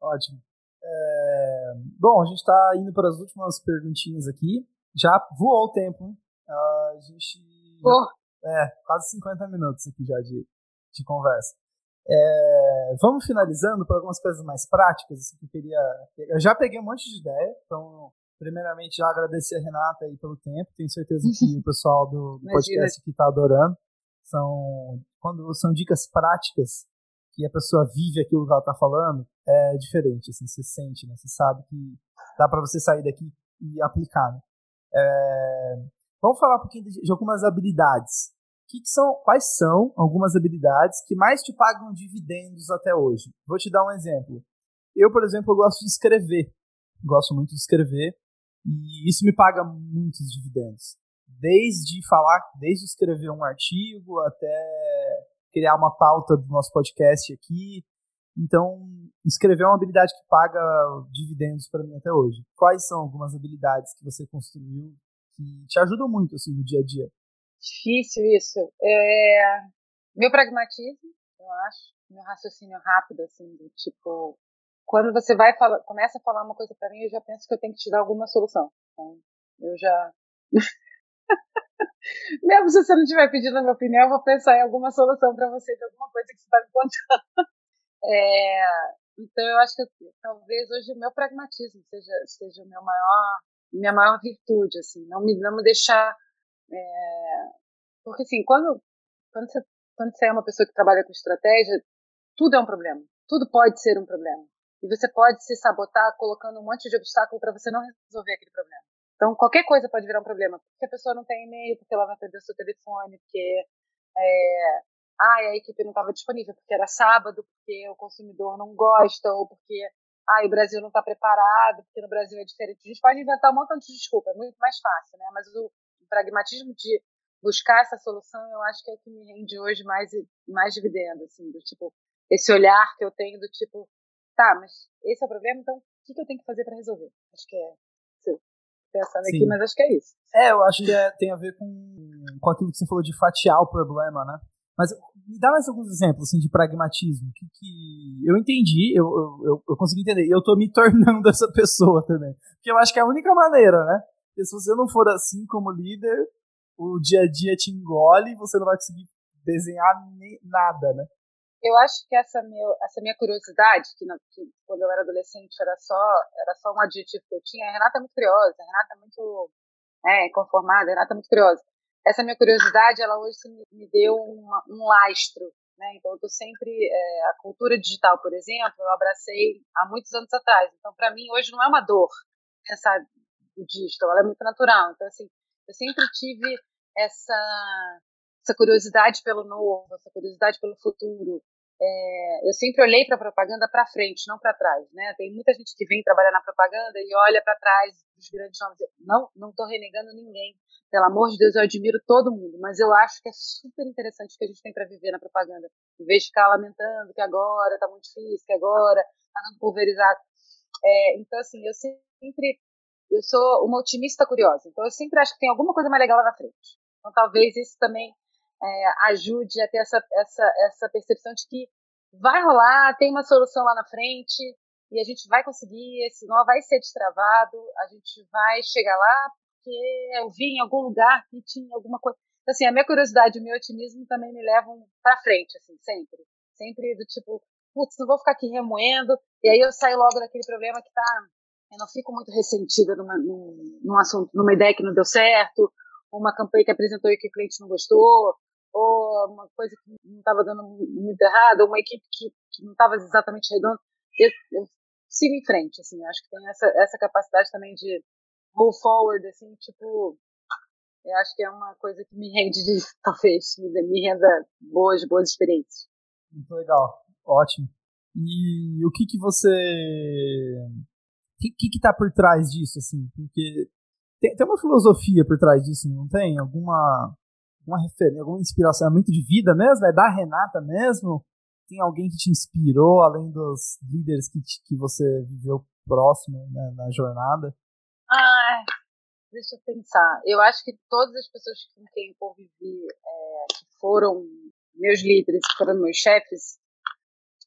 Ótimo. É... Bom, a gente está indo para as últimas perguntinhas aqui. Já voou o tempo, hein? A gente. Oh. É, quase 50 minutos aqui já de, de conversa. É, vamos finalizando por algumas coisas mais práticas. Assim, que eu, queria, eu já peguei um monte de ideia, então, primeiramente, já agradecer a Renata aí pelo tempo. Tenho certeza que o pessoal do, do podcast aqui está adorando. São, quando são dicas práticas que a pessoa vive aquilo que ela está falando, é diferente. Assim, você sente, né? Você sabe que dá para você sair daqui e aplicar. Né? É, Vamos falar um pouquinho de, de algumas habilidades. Que que são, quais são algumas habilidades que mais te pagam dividendos até hoje? Vou te dar um exemplo. Eu, por exemplo, eu gosto de escrever. Gosto muito de escrever e isso me paga muitos dividendos. Desde falar, desde escrever um artigo até criar uma pauta do nosso podcast aqui. Então, escrever é uma habilidade que paga dividendos para mim até hoje. Quais são algumas habilidades que você construiu que te ajudam muito assim no dia a dia? Difícil isso. É... Meu pragmatismo, eu acho, meu raciocínio rápido, assim, do tipo, quando você vai começa a falar uma coisa para mim, eu já penso que eu tenho que te dar alguma solução. Então, eu já mesmo se você não estiver pedindo a minha opinião, eu vou pensar em alguma solução para você de alguma coisa que você está me contando. É, então, eu acho que talvez hoje o meu pragmatismo seja, seja o meu maior minha maior virtude, assim, não me, não me deixar. É... Porque, assim, quando, quando, você, quando você é uma pessoa que trabalha com estratégia, tudo é um problema. Tudo pode ser um problema. E você pode se sabotar colocando um monte de obstáculo para você não resolver aquele problema. Então, qualquer coisa pode virar um problema. Porque a pessoa não tem e-mail, porque ela vai perder o seu telefone, porque é, ah, a equipe não estava disponível, porque era sábado, porque o consumidor não gosta, ou porque ah, o Brasil não está preparado, porque no Brasil é diferente. A gente pode inventar um montão de desculpa, é muito mais fácil, né? Mas o, o pragmatismo de buscar essa solução, eu acho que é o que me rende hoje mais, mais dividendo, assim, do tipo, esse olhar que eu tenho do tipo, tá, mas esse é o problema, então o que, que eu tenho que fazer para resolver? Acho que é, pensando Sim. aqui, mas acho que é isso. É, eu acho que é, tem a ver com, com aquilo que você falou de fatiar o problema, né? Mas me dá mais alguns exemplos assim, de pragmatismo. Que, que eu entendi, eu, eu, eu consegui entender. E eu tô me tornando essa pessoa também. Porque eu acho que é a única maneira, né? Porque se você não for assim como líder, o dia a dia te engole e você não vai conseguir desenhar nem, nada, né? Eu acho que essa, meu, essa minha curiosidade, que, que, quando eu era adolescente era só, era só um adjetivo que eu tinha, a Renata é muito curiosa, a Renata é muito é, conformada, a Renata é muito curiosa essa minha curiosidade, ela hoje me deu um, um lastro, né? Então, eu tô sempre é, a cultura digital, por exemplo, eu abracei há muitos anos atrás. Então, para mim hoje não é uma dor pensar o digital, ela é muito natural. Então, assim, eu sempre tive essa essa curiosidade pelo novo, essa curiosidade pelo futuro. É, eu sempre olhei para a propaganda para frente, não para trás, né? Tem muita gente que vem trabalhar na propaganda e olha para trás dos grandes nomes. Não, não estou renegando ninguém. Pelo amor de Deus, eu admiro todo mundo, mas eu acho que é super interessante o que a gente tem para viver na propaganda. Em vez de ficar lamentando que agora está muito difícil, que agora está pulverizado. É, então, assim, eu sempre. Eu sou uma otimista curiosa, então eu sempre acho que tem alguma coisa mais legal lá na frente. Então, talvez isso também é, ajude a ter essa, essa, essa percepção de que vai rolar, tem uma solução lá na frente e a gente vai conseguir, esse nó vai ser destravado, a gente vai chegar lá porque eu vi em algum lugar que tinha alguma coisa. Assim, a minha curiosidade e o meu otimismo também me levam para frente, assim, sempre. Sempre do tipo, putz, não vou ficar aqui remoendo, e aí eu saio logo daquele problema que tá. Eu não fico muito ressentida numa, num, num assunto, numa ideia que não deu certo, uma campanha que apresentou e que o cliente não gostou, ou uma coisa que não estava dando muito errado, ou uma equipe que, que não estava exatamente redonda. Eu, eu, sigo em frente, assim, acho que tem essa, essa capacidade também de move forward, assim, tipo, eu acho que é uma coisa que me rende, de, talvez, me, renda boas, boas experiências. Muito legal, ótimo. E o que que você... O que que, que tá por trás disso, assim? Porque tem, tem uma filosofia por trás disso, não tem? Alguma alguma referência, alguma inspiração? É muito de vida mesmo? É da Renata mesmo? Tem alguém que te inspirou, além dos líderes que, te, que você viveu próximo né, na jornada? Ah, deixa eu pensar. Eu acho que todas as pessoas com quem eu convivi, é, que foram meus líderes, que foram meus chefes,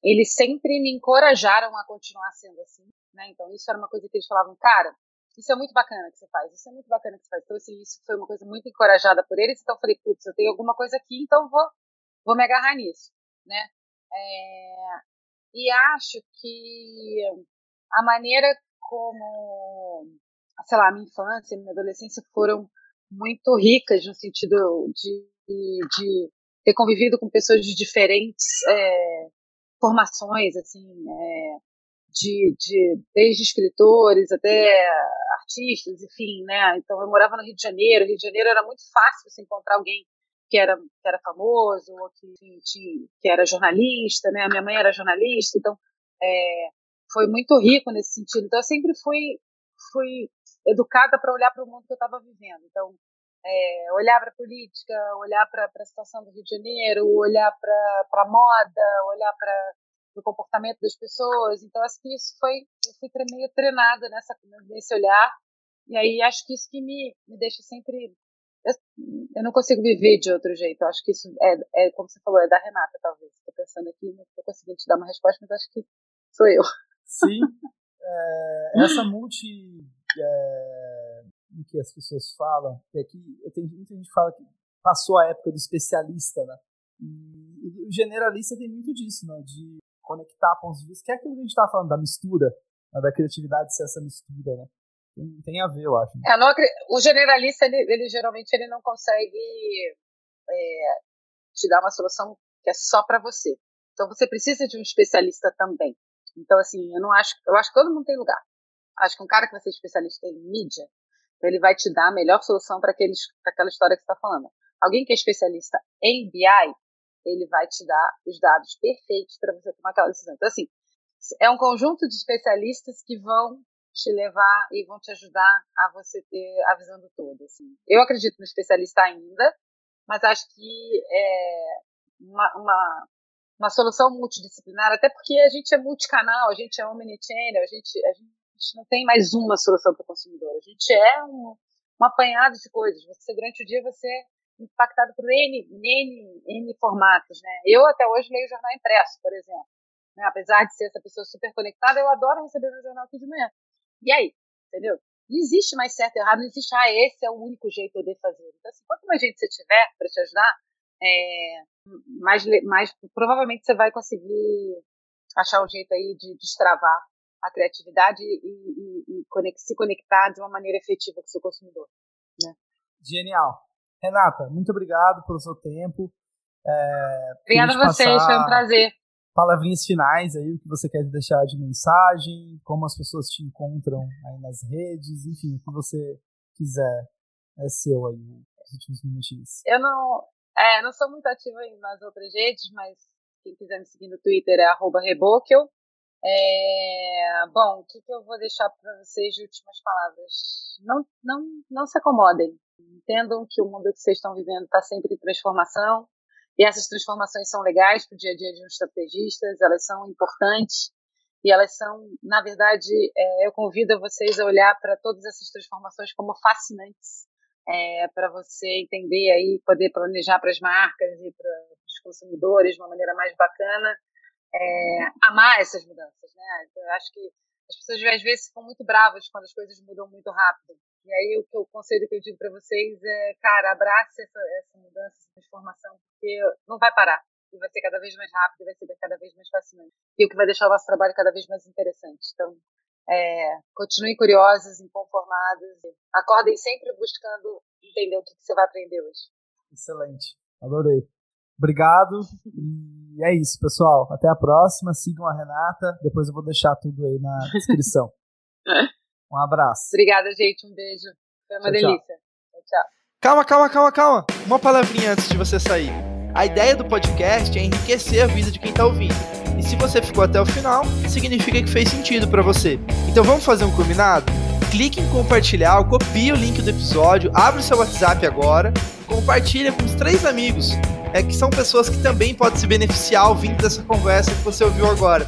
eles sempre me encorajaram a continuar sendo assim. Né? Então, isso era uma coisa que eles falavam, cara, isso é muito bacana que você faz, isso é muito bacana que você faz. Então, assim, isso foi uma coisa muito encorajada por eles. Então, eu falei, putz, eu tenho alguma coisa aqui, então vou, vou me agarrar nisso, né? É, e acho que a maneira como, sei lá, a minha infância, a minha adolescência foram muito ricas no sentido de, de ter convivido com pessoas de diferentes é, formações, assim, é, de, de, desde escritores até artistas, enfim, né? Então eu morava no Rio de Janeiro, Rio de Janeiro era muito fácil você encontrar alguém que era, que era famoso, ou que, que, que era jornalista, né? A minha mãe era jornalista, então é, foi muito rico nesse sentido. Então eu sempre fui, fui educada para olhar para o mundo que eu estava vivendo. Então é, olhar para a política, olhar para a situação do Rio de Janeiro, olhar para a moda, olhar para o comportamento das pessoas. Então, acho que isso foi, eu fui meio treinada nessa, nesse olhar. E aí, acho que isso que me, me deixa sempre. Eu, eu não consigo viver de outro jeito. Eu acho que isso é, é, como você falou, é da Renata, talvez. Estou pensando aqui, não estou conseguindo te dar uma resposta, mas acho que sou eu. Sim. É, essa multi. É, em que as pessoas falam, é que tem muita gente que fala que passou a época do especialista, né? E o generalista tem muito disso, né? De conectar pontos de vista, que é aquilo que a gente estava falando, da mistura, né, da criatividade ser essa mistura, né? Tem, tem a ver, eu acho. Né? É, não, o generalista, ele, ele, geralmente ele não consegue é, te dar uma solução que é só para você. Então você precisa de um especialista também. Então, assim, eu não acho. Eu acho que todo mundo tem lugar. Acho que um cara que vai ser especialista em mídia, ele vai te dar a melhor solução para aquela história que você está falando. Alguém que é especialista em BI, ele vai te dar os dados perfeitos para você tomar aquela decisão. Então, assim, é um conjunto de especialistas que vão te levar e vão te ajudar a você ter a visão do todo. Assim. Eu acredito no especialista ainda, mas acho que é uma, uma, uma solução multidisciplinar, até porque a gente é multicanal, a gente é omnichannel, a gente, a gente não tem mais uma solução para o consumidor, a gente é um, um apanhado de coisas. Você, durante o dia, você impactado por N, N, N formatos, né? Eu até hoje leio jornal impresso, por exemplo. Né? Apesar de ser essa pessoa super conectada, eu adoro receber meu jornal aqui de manhã. E aí? Entendeu? Não existe mais certo e errado, não existe, ah, esse é o único jeito de fazer. Então, assim, quanto mais gente você tiver para te ajudar, é, mais, mais provavelmente você vai conseguir achar um jeito aí de destravar a criatividade e, e, e, se conectar de uma maneira efetiva com o seu consumidor. Né? Genial. Renata, muito obrigado pelo seu tempo. É, Obrigada a vocês, foi um prazer. Palavrinhas finais aí, o que você quer deixar de mensagem, como as pessoas te encontram aí nas redes, enfim, o que você quiser é seu aí, os últimos minutinhos. Eu não, é, não sou muito ativa nas outras redes, mas Quem quiser me seguir no Twitter é Rebokel. É, bom, o que, que eu vou deixar para vocês de últimas palavras? Não, não, não se acomodem. Entendam que o mundo que vocês estão vivendo está sempre em transformação. E essas transformações são legais para o dia a dia de um estrategista, elas são importantes e elas são, na verdade, é, eu convido vocês a olhar para todas essas transformações como fascinantes, é, para você entender aí, poder planejar para as marcas e para os consumidores de uma maneira mais bacana, é, amar essas mudanças, né? Eu acho que as pessoas às vezes ficam muito bravas quando as coisas mudam muito rápido. E aí o, que, o conselho que eu digo para vocês é, cara, abrace essa, essa mudança, essa transformação, porque não vai parar e vai ser cada vez mais rápido, e vai ser cada vez mais fascinante. E o que vai deixar o nosso trabalho cada vez mais interessante. Então, é, continuem curiosos, inconformados, acordem sempre buscando entender o que, que você vai aprender hoje. Excelente, adorei. Obrigado e é isso, pessoal. Até a próxima. Sigam a Renata. Depois eu vou deixar tudo aí na descrição. Um abraço. Obrigada, gente. Um beijo. Foi uma tchau, delícia. Tchau. tchau. Calma, calma, calma, calma. Uma palavrinha antes de você sair. A ideia do podcast é enriquecer a vida de quem está ouvindo. E se você ficou até o final, significa que fez sentido para você. Então vamos fazer um combinado? Clique em compartilhar, copie o link do episódio, abre o seu WhatsApp agora, compartilha com os três amigos, é que são pessoas que também podem se beneficiar ouvindo dessa conversa que você ouviu agora.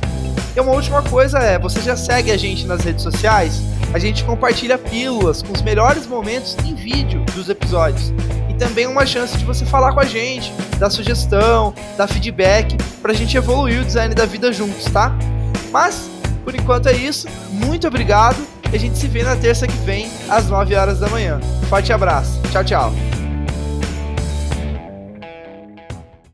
E uma última coisa é, você já segue a gente nas redes sociais? A gente compartilha pílulas com os melhores momentos em vídeo dos episódios também uma chance de você falar com a gente, dar sugestão, dar feedback, pra gente evoluir o design da vida juntos, tá? Mas, por enquanto é isso. Muito obrigado e a gente se vê na terça que vem, às 9 horas da manhã. Forte abraço. Tchau, tchau.